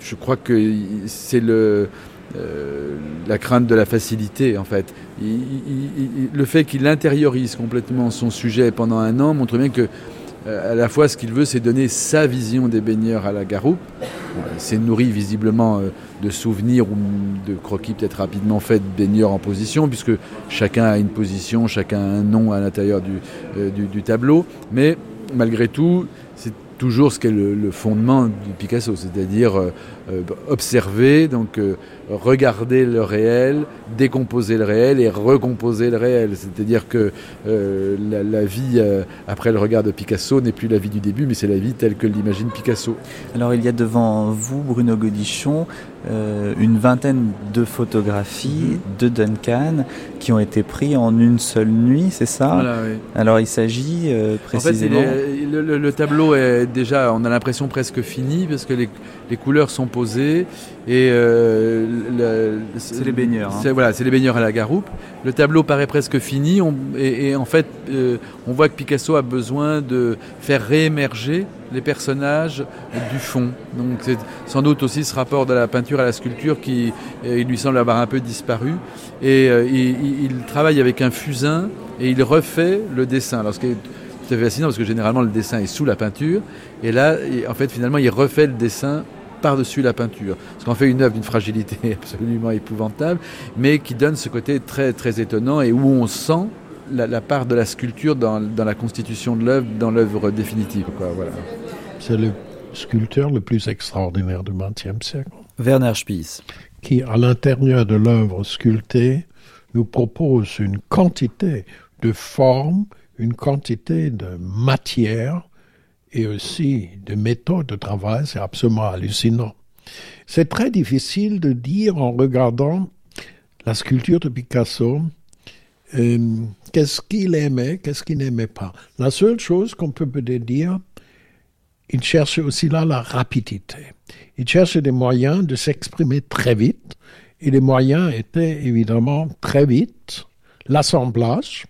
je crois que c'est le, euh, la crainte de la facilité, en fait. le fait qu'il intériorise complètement son sujet pendant un an montre bien que, euh, à la fois, ce qu'il veut, c'est donner sa vision des baigneurs à la garoupe. c'est nourri visiblement euh, de souvenirs ou de croquis peut-être rapidement faits de baigneurs en position, puisque chacun a une position, chacun a un nom à l'intérieur du, du tableau. Mais malgré tout, c'est toujours ce qu'est le, fondement du Picasso, c'est-à-dire euh, observer, donc euh, regarder le réel, décomposer le réel et recomposer le réel. C'est-à-dire que la, vie après le regard de Picasso n'est plus la vie du début, mais c'est la vie telle que l'imagine Picasso. Alors il y a devant vous, Bruno Godichon, une vingtaine de photographies mhm. de Duncan qui ont été prises en une seule nuit, c'est ça? Alors il s'agit précisément... En fait, le, tableau est déjà, on a l'impression presque fini parce que les, couleurs sont posées et euh, c'est les baigneurs. Hein. Voilà, c'est les baigneurs à la garoupe. Le tableau paraît presque fini et, en fait, euh, on voit que Picasso a besoin de faire réémerger les personnages du fond. Donc c'est sans doute aussi ce rapport de la peinture à la sculpture qui euh, il lui semble avoir un peu disparu. Et il, il, travaille avec un fusain et il refait le dessin. Alors, c'est fascinant parce que généralement le dessin est sous la peinture. Et là, en fait, finalement, il refait le dessin par-dessus la peinture. Ce qu'on fait une œuvre d'une fragilité absolument épouvantable, mais qui donne ce côté très, très étonnant et où on sent la, part de la sculpture dans, la constitution de l'œuvre, dans l'œuvre définitive. Voilà. C'est le sculpteur le plus extraordinaire du XXe siècle. Werner Spies. Qui, à l'intérieur de l'œuvre sculptée, nous propose une quantité de formes une quantité de matière et aussi de méthodes de travail, c'est absolument hallucinant. C'est très difficile de dire en regardant la sculpture de Picasso euh, qu'est-ce qu'il aimait, qu'est-ce qu'il n'aimait pas. La seule chose qu'on peut peut-être dire, il cherchait aussi là la rapidité. Il cherchait des moyens de s'exprimer très vite, et les moyens étaient évidemment très vite l'assemblage,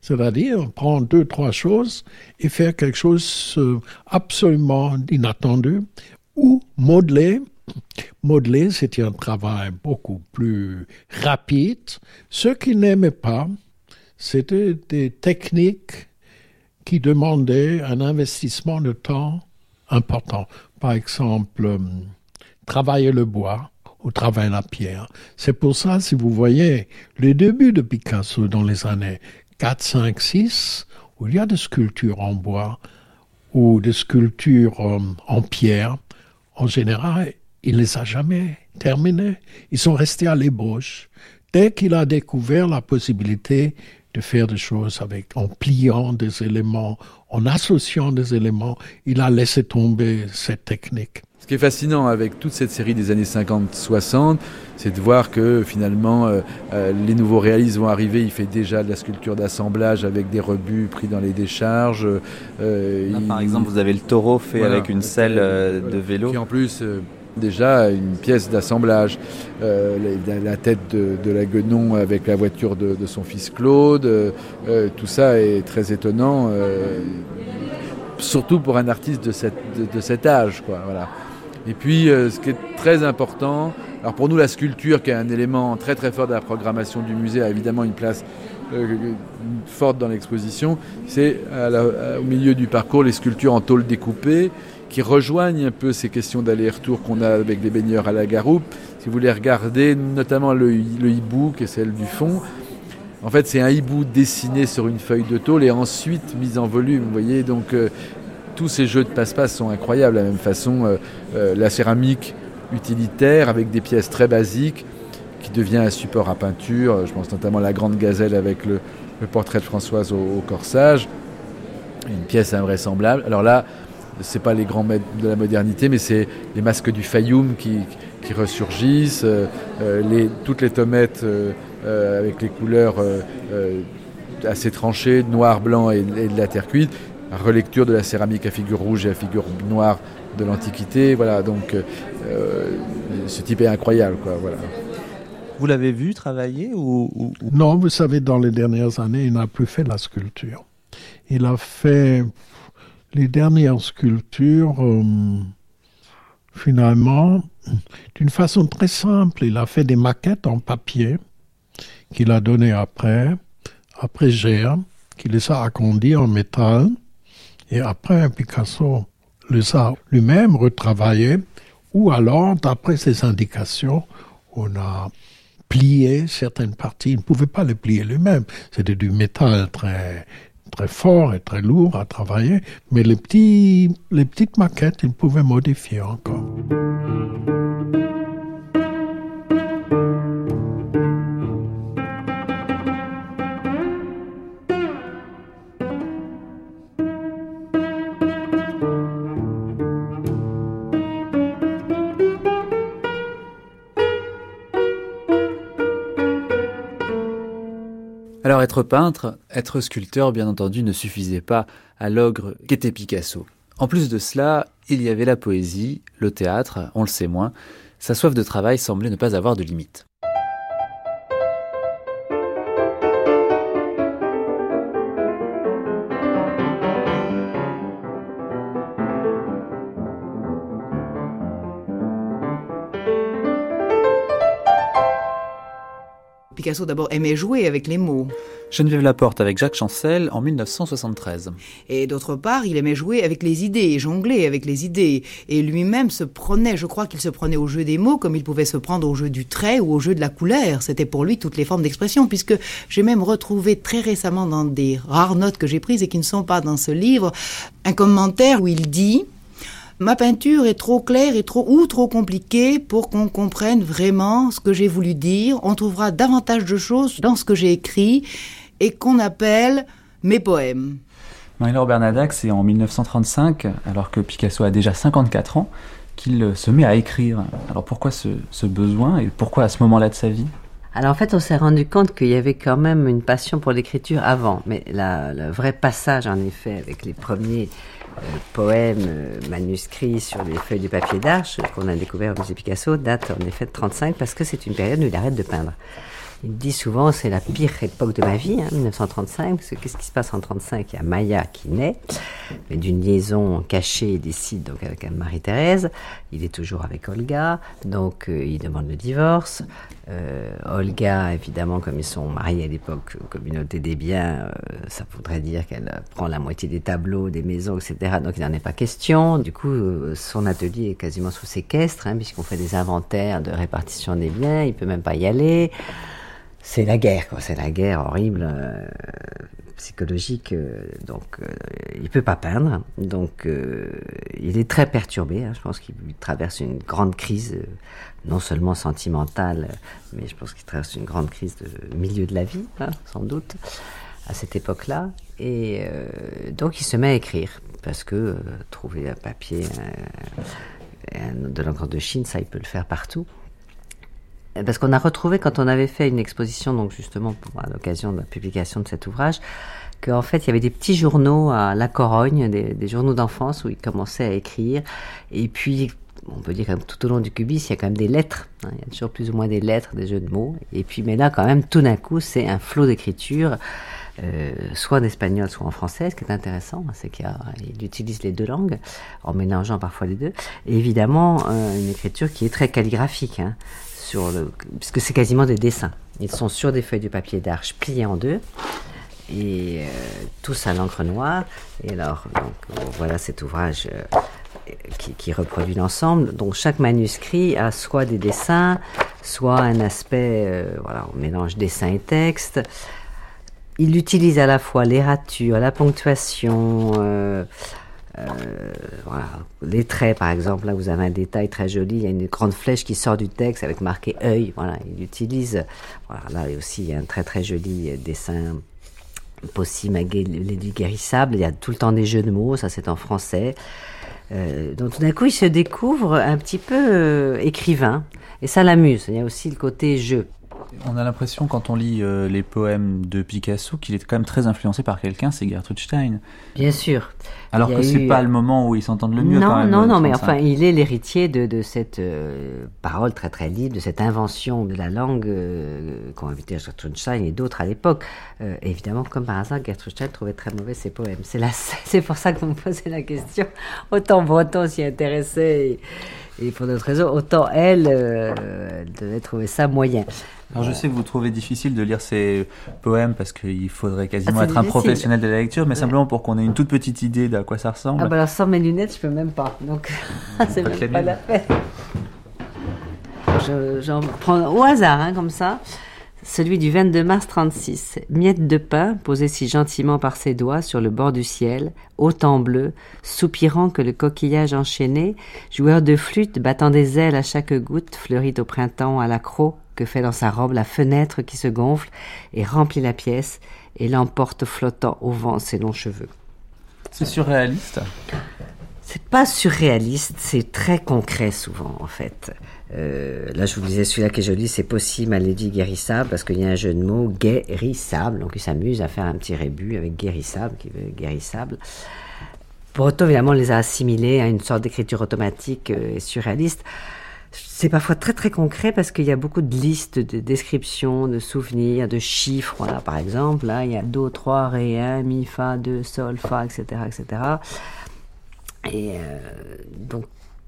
c'est-à-dire prendre deux, trois choses et faire quelque chose euh, absolument inattendu ou modeler. Modeler, c'était un travail beaucoup plus rapide. Ce qu'il n'aimait pas, c'était des techniques qui demandaient un investissement de temps important. Par exemple, euh, travailler le bois ou travailler la pierre. C'est pour ça, si vous voyez, le début de Picasso dans les années 4, 5, 6, où il y a des sculptures en bois ou des sculptures euh, en pierre, en général, il ne les a jamais terminées. Ils sont restés à l'ébauche. Dès qu'il a découvert la possibilité de faire des choses avec, en pliant des éléments, en associant des éléments, il a laissé tomber cette technique. Ce qui est fascinant avec toute cette série des années 50-60, c'est de voir que finalement euh, euh, les nouveaux réalistes vont arriver. Il fait déjà de la sculpture d'assemblage avec des rebuts pris dans les décharges. Euh, par exemple, vous avez le taureau fait avec une selle de vélo. Qui en plus déjà une pièce d'assemblage. la, tête de, la Guenon avec la voiture de, son fils Claude, tout ça est très étonnant, surtout pour un artiste de, cette, de, cet âge. Quoi, voilà. Et puis, euh, ce qui est très important, alors pour nous, la sculpture, qui est un élément très très fort de la programmation du musée, a évidemment une place euh, forte dans l'exposition. C'est au milieu du parcours les sculptures en tôle découpée qui rejoignent un peu ces questions d'aller-retour qu'on a avec les baigneurs à la garoupe. Si vous les regardez, notamment le, hibou, qui est celle du fond, en fait, c'est un hibou dessiné sur une feuille de tôle et ensuite mis en volume. Vous voyez, donc euh, tous ces jeux de passe-passe sont incroyables. De la même façon, euh, euh, la céramique utilitaire avec des pièces très basiques qui devient un support à peinture. Je pense notamment à la grande gazelle avec le, portrait de Françoise au, corsage. Une pièce invraisemblable. Alors là, c'est pas les grands maîtres de la modernité, mais c'est les masques du Fayoum qui, ressurgissent, euh, toutes les tomettes avec les couleurs assez tranchées, noir, blanc et de la terre cuite relecture de la céramique à figure rouge et à figure noire de l'Antiquité. Voilà, donc euh, ce type est incroyable, quoi. Voilà. Vous l'avez vu travailler ou, Non, vous savez, dans les dernières années, il n'a plus fait la sculpture. Il a fait les dernières sculptures, euh, finalement, d'une façon très simple. Il a fait des maquettes en papier qu'il a données après, après Gère, qu'il les a arrondies en métal et après, Picasso les a lui-même retravaillés, ou alors, d'après ses indications, on a plié certaines parties. Il ne pouvait pas les plier lui-même. C'était du métal très, très fort et très lourd à travailler, mais les, petits, les petites maquettes, il pouvait modifier encore. Alors être peintre, être sculpteur, bien entendu, ne suffisait pas à l'ogre qu'était Picasso. En plus de cela, il y avait la poésie, le théâtre, on le sait moins. Sa soif de travail semblait ne pas avoir de limite. Picasso d'abord aimait jouer avec les mots. Geneviève Laporte avec Jacques Chancel en 1973. Et d'autre part, il aimait jouer avec les idées, jongler avec les idées. Et lui-même se prenait, je crois qu'il se prenait au jeu des mots comme il pouvait se prendre au jeu du trait ou au jeu de la couleur. C'était pour lui toutes les formes d'expression, puisque j'ai même retrouvé très récemment dans des rares notes que j'ai prises et qui ne sont pas dans ce livre, un commentaire où il dit ma peinture est trop claire et trop ou trop compliquée pour qu'on comprenne vraiment ce que j'ai voulu dire. On trouvera davantage de choses dans ce que j'ai écrit et qu'on appelle mes poèmes. Marie-Laure Bernadac, c'est en 1935, alors que Picasso a déjà 54 ans, qu'il se met à écrire. Alors pourquoi ce, besoin et pourquoi à ce moment-là de sa vie? Alors en fait, on s'est rendu compte qu'il y avait quand même une passion pour l'écriture avant, mais le vrai passage en effet avec les premiers euh, poèmes euh, manuscrits sur des feuilles de papier d'arche qu'on a découvert au musée Picasso date en effet de 35 parce que c'est une période où il arrête de peindre. Il dit souvent c'est la pire époque de ma vie, 1935, hein, parce que qu'est-ce qui se passe en 35 Il y a Maya qui naît, d'une liaison cachée et décide donc avec Marie-Thérèse. Il est toujours avec Olga, donc euh, il demande le divorce. Euh, Olga, évidemment, comme ils sont mariés à l'époque, communauté des biens, euh, ça voudrait dire qu'elle prend la moitié des tableaux, des maisons, etc. Donc il n'en est pas question. Du coup, son atelier est quasiment sous séquestre, hein, puisqu'on fait des inventaires de répartition des biens. Il peut même pas y aller c'est la guerre, quoi. C'est la guerre horrible, euh, psychologique. Euh, donc, euh, il peut pas peindre. Donc, il est très perturbé. Hein. Je pense qu'il traverse une grande crise, non seulement sentimentale, mais je pense qu'il traverse une grande crise de milieu de la vie, hein, sans doute, à cette époque-là. Et donc, il se met à écrire parce que trouver un papier de l'encre de Chine, ça, il peut le faire partout. Parce qu'on a retrouvé, quand on avait fait une exposition, donc justement à l'occasion de la publication de cet ouvrage, qu'en fait, il y avait des petits journaux à La Corogne, des, journaux d'enfance où il commençait à écrire. Et puis, on peut dire que tout au long du cubisme, il y a quand même des lettres. Hein. il y a toujours plus ou moins des lettres, des jeux de mots. Et puis, mais là, quand même, tout d'un coup, c'est un flot d'écriture. Euh, soit en espagnol, soit en français. Ce qui est intéressant, c'est qu'il utilise les deux langues, en mélangeant parfois les deux. Et évidemment, euh, une écriture qui est très calligraphique, hein, sur le, puisque c'est quasiment des dessins. Ils sont sur des feuilles de papier d'arche pliées en deux et euh, tous à l'encre noire. Et alors, donc, voilà cet ouvrage euh, qui, reproduit l'ensemble. Donc chaque manuscrit a soit des dessins, soit un aspect, euh, voilà, on mélange dessin et texte. Il utilise à la fois les la ponctuation, voilà, les traits par exemple. Là, vous avez un détail très joli. Il y a une grande flèche qui sort du texte avec marqué œil. Voilà, il utilise. Voilà, là aussi, il y a un très très joli dessin possible, les guérissables, il y a tout le temps des jeux de mots, ça c'est en français. Euh, donc tout d'un coup, il se découvre un petit peu euh, écrivain, et ça l'amuse. Il y a aussi le côté jeu. On a l'impression, quand on lit euh, les poèmes de Picasso, qu'il est quand même très influencé par quelqu'un, c'est Gertrude Stein. Bien sûr. Alors que c'est pas le moment où ils s'entendent le mieux. Non, quand même, non, non, mais enfin, il est l'héritier de, de, cette euh, parole très très libre, de cette invention de la langue euh, qu'ont invité Gertrude Stein et d'autres à l'époque. évidemment, comme par hasard, Gertrude Stein trouvait très mauvais ses poèmes. C'est pour ça que vous me posez la question. Autant Breton s'y intéressait. Et, pour d'autres raisons, autant elle, elle devait trouver ça moyen. Alors je sais que vous trouvez difficile de lire ces poèmes parce qu'il faudrait quasiment ah, être un professionnel de la lecture, mais simplement pour qu'on ait une toute petite idée d'à quoi ça ressemble. Ah bah alors sans mes lunettes, je peux même pas. Donc c'est même pas la peine. J'en prends au hasard, hein, comme ça. Celui du 22 mars 36. Miette de pain posée si gentiment par ses doigts sur le bord du ciel, autant bleu, soupirant que le coquillage enchaîné, joueur de flûte battant des ailes à chaque goutte, fleurit au printemps à l'accro, que fait dans sa robe la fenêtre qui se gonfle et remplit la pièce et l'emporte flottant au vent ses longs cheveux. C'est surréaliste C'est pas surréaliste, c'est très concret souvent en fait. Euh, là, je vous disais, celui-là qui est joli, c'est possible à Lady Guérissable, parce qu'il y a un jeu de mots, guérissable. Donc, il s'amuse à faire un petit rébut avec guérissable, qui veut guérissable. Pour autant, évidemment, on les a assimilés à une sorte d'écriture automatique euh, et surréaliste c'est parfois très très concret parce qu'il y a beaucoup de listes de descriptions, de souvenirs, de chiffres. Par exemple, là, il y a Do, 3, Ré, 1, Mi, Fa, 2, Sol, Fa, etc. etc. Et euh, donc,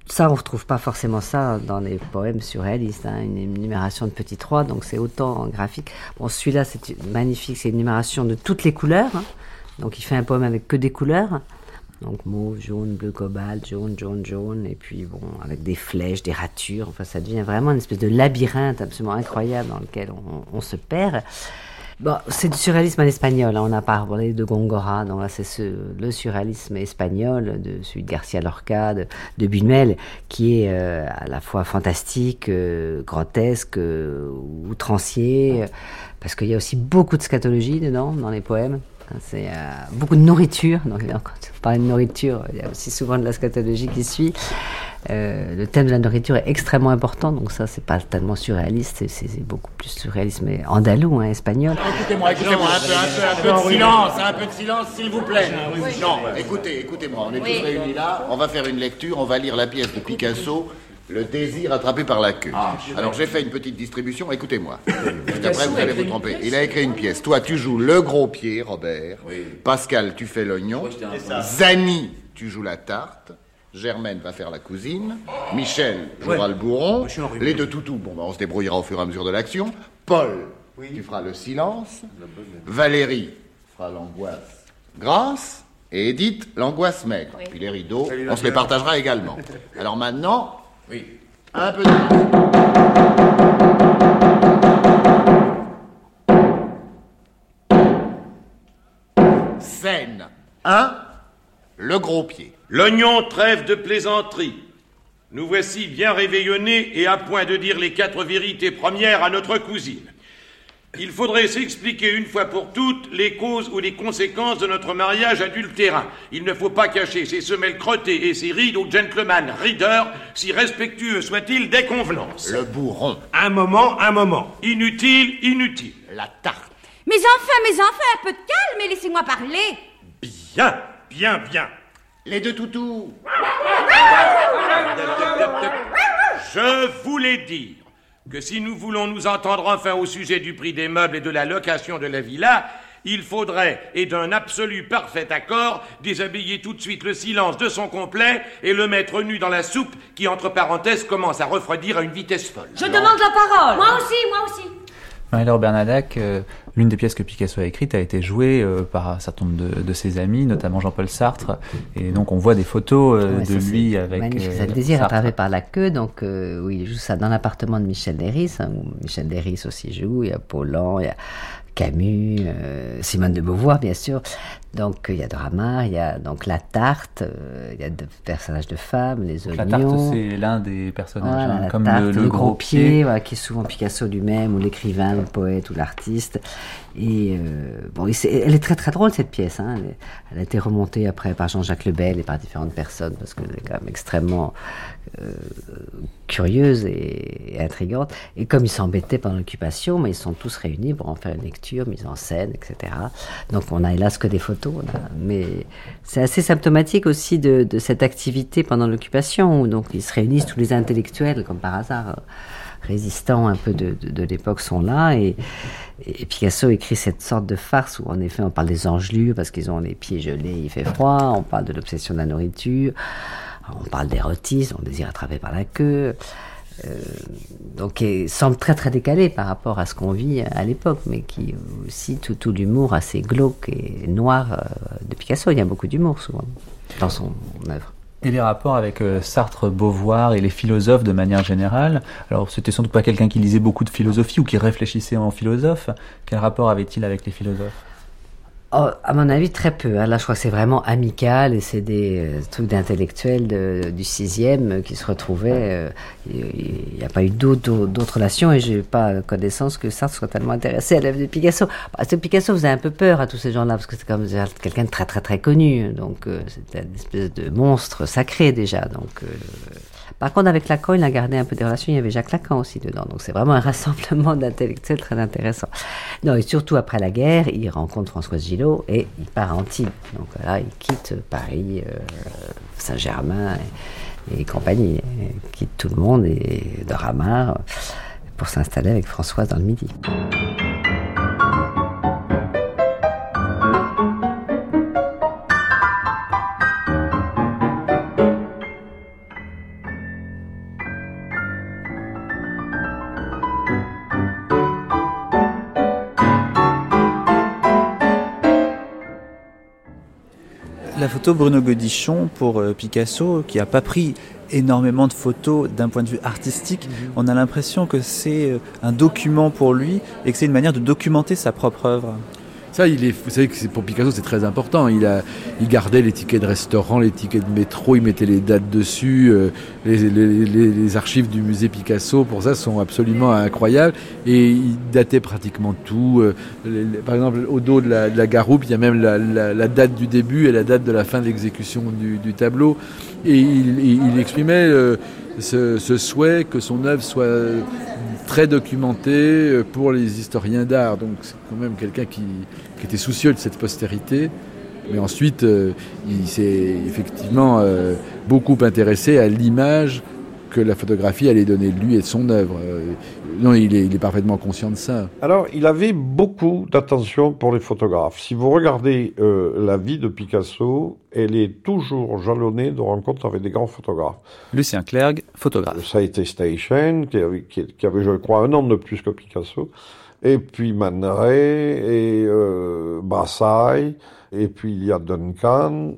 ça, on ne retrouve pas forcément ça dans les poèmes surréalistes, hein, une énumération de petits trois, donc c'est autant graphique. Bon, celui-là, c'est magnifique, c'est une énumération de toutes les couleurs. Hein. donc, il fait un poème avec que des couleurs. Donc mauve, jaune, bleu, cobalt, jaune, jaune, jaune, et puis bon, avec des flèches, des ratures. Enfin, ça devient vraiment une espèce de labyrinthe absolument incroyable dans lequel on, se perd. Bon, c'est du surréalisme en espagnol. Hein. On a parlé de Gongora, donc là c'est ce, le surréalisme espagnol de celui de Garcia Lorca, de, Buñuel, qui est euh, à la fois fantastique, euh, grotesque, euh, outrancier, parce qu'il y a aussi beaucoup de scatologie dedans dans les poèmes. C'est euh, beaucoup de nourriture. Donc, quand on parle de nourriture, il y a aussi souvent de la scatologie qui suit. Euh, le thème de la nourriture est extrêmement important, donc ça, c'est pas tellement surréaliste, c'est beaucoup plus surréaliste, mais andalou, hein, espagnol. Écoutez-moi, écoutez-moi, un peu, un peu, de silence, un peu de silence, s'il vous plaît. Non, écoutez, écoutez-moi, on est tous réunis là, on va faire une lecture, on va lire la pièce de Picasso le désir attrapé par la queue. Ah, Alors j'ai fait une petite distribution, écoutez-moi. Parce vous allez vous tromper. Il a écrit une pièce. Toi, tu joues le gros pied, Robert. Pascal, tu fais l'oignon. Zani, tu joues la tarte. Germaine va faire la cousine. Michel jouera le bourron. Les deux toutous, bon, bah, on se débrouillera au fur et à mesure de l'action. Paul, tu feras le silence. Valérie fera l'angoisse grasse. Et Edith, l'angoisse maigre. Puis les rideaux, on se les partagera également. Alors maintenant, oui. Un peu de... Scène 1. Le gros pied. L'oignon trêve de plaisanterie. Nous voici bien réveillonnés et à point de dire les quatre vérités premières à notre cousine. Il faudrait s'expliquer une fois pour toutes les causes ou les conséquences de notre mariage adultérin. Il ne faut pas cacher ses semelles crottées et ses rides au gentleman reader, si respectueux soit-il des convenances. Le bourron. Un moment, un moment. Inutile, inutile. La tarte. Mes enfants, mes enfants, un peu de calme et laissez-moi parler. Bien, bien, bien. Les deux toutous. Je voulais dire que si nous voulons nous entendre enfin au sujet du prix des meubles et de la location de la villa, il faudrait, et d'un absolu parfait accord, déshabiller tout de suite le silence de son complet et le mettre nu dans la soupe qui, entre parenthèses, commence à refroidir à une vitesse folle. Je demande la parole. Moi aussi, moi aussi. Marie-Laure Bernadac, euh, l'une des pièces que Picasso a écrites a été jouée euh, par un certain nombre de, de, ses amis, notamment Jean-Paul Sartre. Et donc on voit des photos euh, Ouais, de ça, lui avec magnifique. Ça, le désir attrapé par la queue, donc oui, il joue ça dans l'appartement de Michel Léris, hein, où Michel Léris aussi joue, il y a Paulan, il y a Camus, Simone de Beauvoir bien sûr, donc il y a Dramar, il y a donc la tarte, euh, il y a deux personnages de femmes, les oignons. La tarte, c'est l'un des personnages, Voilà, hein, comme tarte, le, le gros pied. voilà, qui est souvent Picasso lui-même, ou l'écrivain, le poète, ou l'artiste. Et euh, bon, elle est très très drôle cette pièce. hein. Elle, a été remontée après par Jean-Jacques Lebel et par différentes personnes parce qu'elle est quand même extrêmement euh, curieuse et, intrigante. Et comme ils s'embêtaient pendant l'occupation, mais ils sont tous réunis pour en faire une lecture, mise en scène, etc. Donc on a hélas que des photos, mais c'est assez symptomatique aussi de, de cette activité pendant l'occupation où donc ils se réunissent tous les intellectuels comme par hasard. Résistants un peu de, de- l'époque sont là et, et Picasso écrit cette sorte de farce où en effet on parle des angelures parce qu'ils ont les pieds gelés, il fait froid, on parle de l'obsession de la nourriture, on parle d'érotisme, on désire attraper par la queue. Euh, donc il semble très très décalé par rapport à ce qu'on vit à l'époque, mais qui aussi tout, tout l'humour assez glauque et noir euh, de Picasso. Il y a beaucoup d'humour souvent dans son œuvre. Et les rapports avec euh, Sartre, Beauvoir et les philosophes de manière générale. Alors, c'était sans doute pas quelqu'un qui lisait beaucoup de philosophie ou qui réfléchissait en philosophe. Quel rapport avait-il avec les philosophes? Oh, à mon avis, très peu. hein. Là, je crois que c'est vraiment amical et c'est des euh, trucs d'intellectuels de- du sixième euh, qui se retrouvaient. euh, Il n'y a pas eu d'autres relations et j'ai pas connaissance que Sartre soit tellement intéressé à l'œuvre de Picasso. Parce que Picasso faisait un peu peur à tous ces gens-là parce que c'est comme quelqu'un de très très très connu. Donc euh, c'était une espèce de monstre sacré déjà. Donc par contre, avec Lacan, il a gardé un peu des relations. Il y avait Jacques Lacan aussi dedans. Donc c'est vraiment un rassemblement d'intellectuels très intéressant. Non, et surtout après la guerre, il rencontre Françoise Gillot et il part à Antibes. Donc là, il quitte Paris, euh, Saint-Germain et, compagnie. Il quitte tout le monde et de Ramard pour s'installer avec Françoise dans le Midi. La photo Bruno Godichon pour euh, Picasso, qui a pas pris énormément de photos d'un point de vue artistique, on a l'impression que c'est euh, un document pour lui et que c'est une manière de documenter sa propre œuvre. Ça, vous savez que pour Picasso, c'est très important. Il, a, il gardait les tickets de restaurant, les tickets de métro, il mettait les dates dessus. euh, les, archives du musée Picasso, pour ça, sont absolument incroyables. Et il datait pratiquement tout. euh, par exemple, au dos de la, garoupe, il y a même la, date du début et la date de la fin de l'exécution du, tableau. Et il, exprimait euh, ce souhait que son œuvre soit très documentée euh, pour les historiens d'art. Donc c'est quand même quelqu'un qui, qui était soucieux de cette postérité. Mais ensuite, euh, il s'est effectivement euh, beaucoup intéressé à l'image que la photographie allait donner de lui et de son œuvre. Euh, non, il est, il est parfaitement conscient de ça. Alors, il avait beaucoup d'attention pour les photographes. Si vous regardez euh, la vie de Picasso, elle est toujours jalonnée de rencontres avec des grands photographes. Lucien Clergue, photographe. Ça a été Station, qui avait, qui, qui avait, je crois, un an de plus que Picasso. Et puis Man Ray, et euh, Brassailles, et puis il y a Duncan,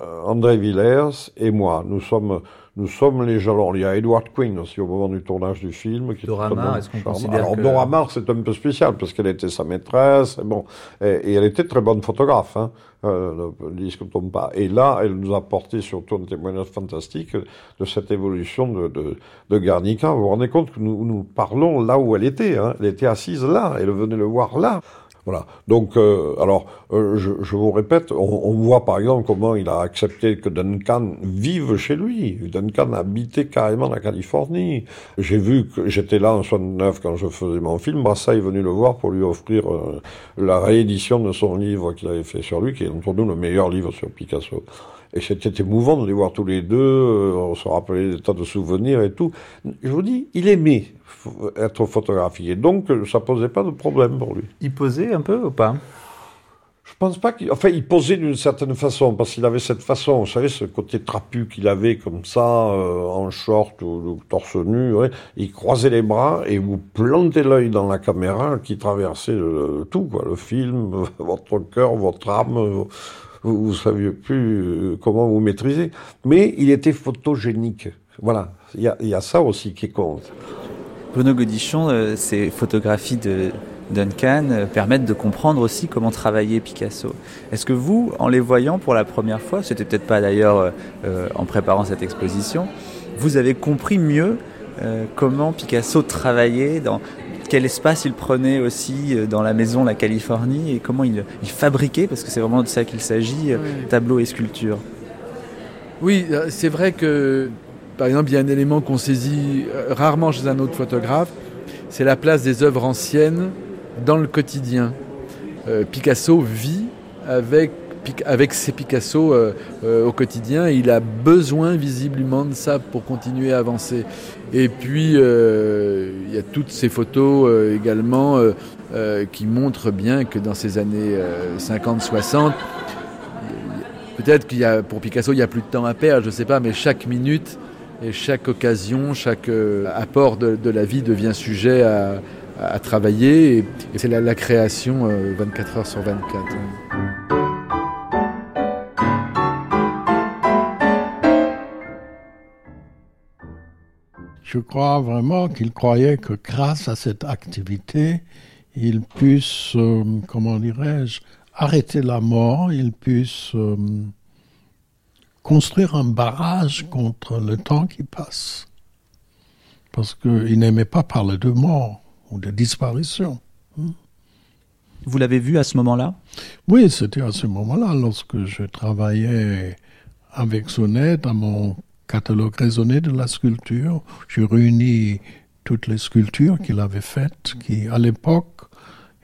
euh, André Villers et moi. Nous sommes nous sommes les gens. il y a Edward Quinn aussi au moment du tournage du film. Qui Dora est-ce qu'on considère Alors que... Dora Maar, c'est un peu spécial parce qu'elle était sa maîtresse, et bon, et, elle était très bonne photographe. Hein, euh, ne tombe pas. Et là, elle nous a porté surtout un témoignage fantastique de cette évolution de, de, de Garnica. Vous vous rendez compte que nous, nous parlons là où elle était. Hein. Elle était assise là. Elle venait le voir là. Voilà. Donc, euh, alors, euh, je, vous répète, on, voit par exemple comment il a accepté que Duncan vive chez lui. Duncan habitait carrément la Californie. J'ai vu que j'étais là en 69 quand je faisais mon film. Brassa est venu le voir pour lui offrir euh, la réédition de son livre qu'il avait fait sur lui, qui est pour nous le meilleur livre sur Picasso. Et c'était émouvant de les voir tous les deux, euh, on se rappelait des tas de souvenirs et tout. Je vous dis, il aimait être photographié, donc ça posait pas de problème pour lui. Il posait un peu ou pas? Je pense pas qu'il, enfin, il posait d'une certaine façon parce qu'il avait cette façon, vous savez, ce côté trapu qu'il avait comme ça, euh, en short ou, torse nu. Il croisait les bras et vous plantez l'œil dans la caméra qui traversait tout, quoi, le film, votre cœur, votre âme, vous ne saviez plus euh, comment vous maîtriser. Mais il était photogénique. Voilà, il y, a, ça aussi qui compte. Bruno Godichon, euh, ces photographies de Duncan euh, permettent de comprendre aussi comment travaillait Picasso. Est-ce que vous, en les voyant pour la première fois, c'était peut-être pas d'ailleurs en préparant cette exposition, vous avez compris mieux comment Picasso travaillait dans, quel espace il prenait aussi euh, dans la maison La Californie et comment il, fabriquait, parce que c'est vraiment de ça qu'il s'agit, euh, tableaux et sculptures. Oui, euh, c'est vrai que, par exemple, il y a un élément qu'on saisit rarement chez un autre photographe, c'est la place des œuvres anciennes dans le quotidien. Picasso vit avec avec ses Picasso euh, euh, au quotidien. il a besoin visiblement de ça pour continuer à avancer. Et puis, euh, il y a toutes ces photos également qui montrent bien que dans ces années 50-60, peut-être qu'il y a, pour Picasso, il n'y a plus de temps à perdre, je ne sais pas, mais chaque minute et chaque occasion, chaque apport de, la vie devient sujet à, travailler. Et, c'est la, la, création 24 heures sur 24. Je crois vraiment qu'il croyait que grâce à cette activité, il puisse, euh, comment dirais-je, arrêter la mort, il puisse euh, construire un barrage contre le temps qui passe. Parce qu'il n'aimait pas parler de mort ou de disparition. Hein. Vous l'avez vu à ce moment-là? Oui, c'était à ce moment-là, lorsque je travaillais avec Sonnet à mon catalogue raisonné de la sculpture. J'ai réuni toutes les sculptures qu'il avait faites, qui à l'époque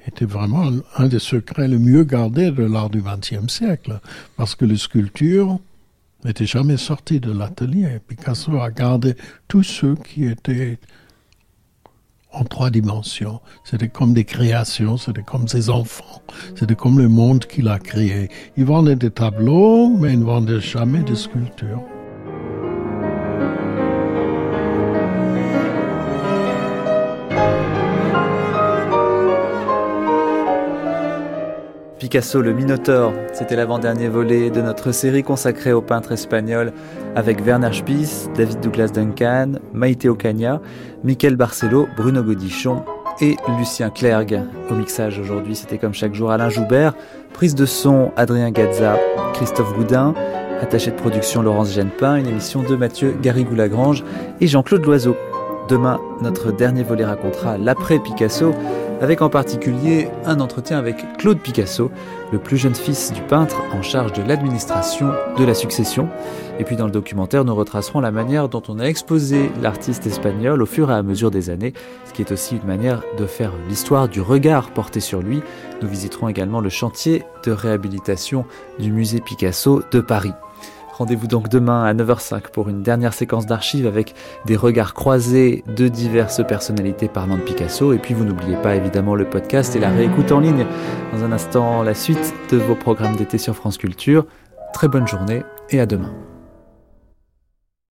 étaient vraiment un des secrets les mieux gardés de l'art du XXe siècle, parce que les sculptures n'étaient jamais sorties de l'atelier. Picasso a gardé tous ceux qui étaient en trois dimensions. C'était comme des créations, c'était comme ses enfants, c'était comme le monde qu'il a créé. Il vendait des tableaux, mais il ne vendait jamais de sculptures. Picasso le Minotaure, c'était l'avant-dernier volet de notre série consacrée au peintre espagnol avec Werner Spies, David Douglas Duncan, Maite Ocaña, Michael Barcelo, Bruno Godichon et Lucien Clergue. Au mixage aujourd'hui, c'était comme chaque jour Alain Joubert, prise de son Adrien Gazza, Christophe Goudin, attaché de production Laurence Genepin, une émission de Mathieu Garrigou-Lagrange et Jean-Claude Loiseau. Demain, notre dernier volet racontera l'après Picasso avec en particulier un entretien avec Claude Picasso, le plus jeune fils du peintre en charge de l'administration de la succession. Et puis dans le documentaire, nous retracerons la manière dont on a exposé l'artiste espagnol au fur et à mesure des années, ce qui est aussi une manière de faire l'histoire du regard porté sur lui. Nous visiterons également le chantier de réhabilitation du musée Picasso de Paris. Rendez-vous donc demain à 9h05 pour une dernière séquence d'archives avec des regards croisés de diverses personnalités parlant de Picasso. Et puis vous n'oubliez pas évidemment le podcast et la réécoute en ligne. Dans un instant, la suite de vos programmes d'été sur France Culture. Très bonne journée et à demain.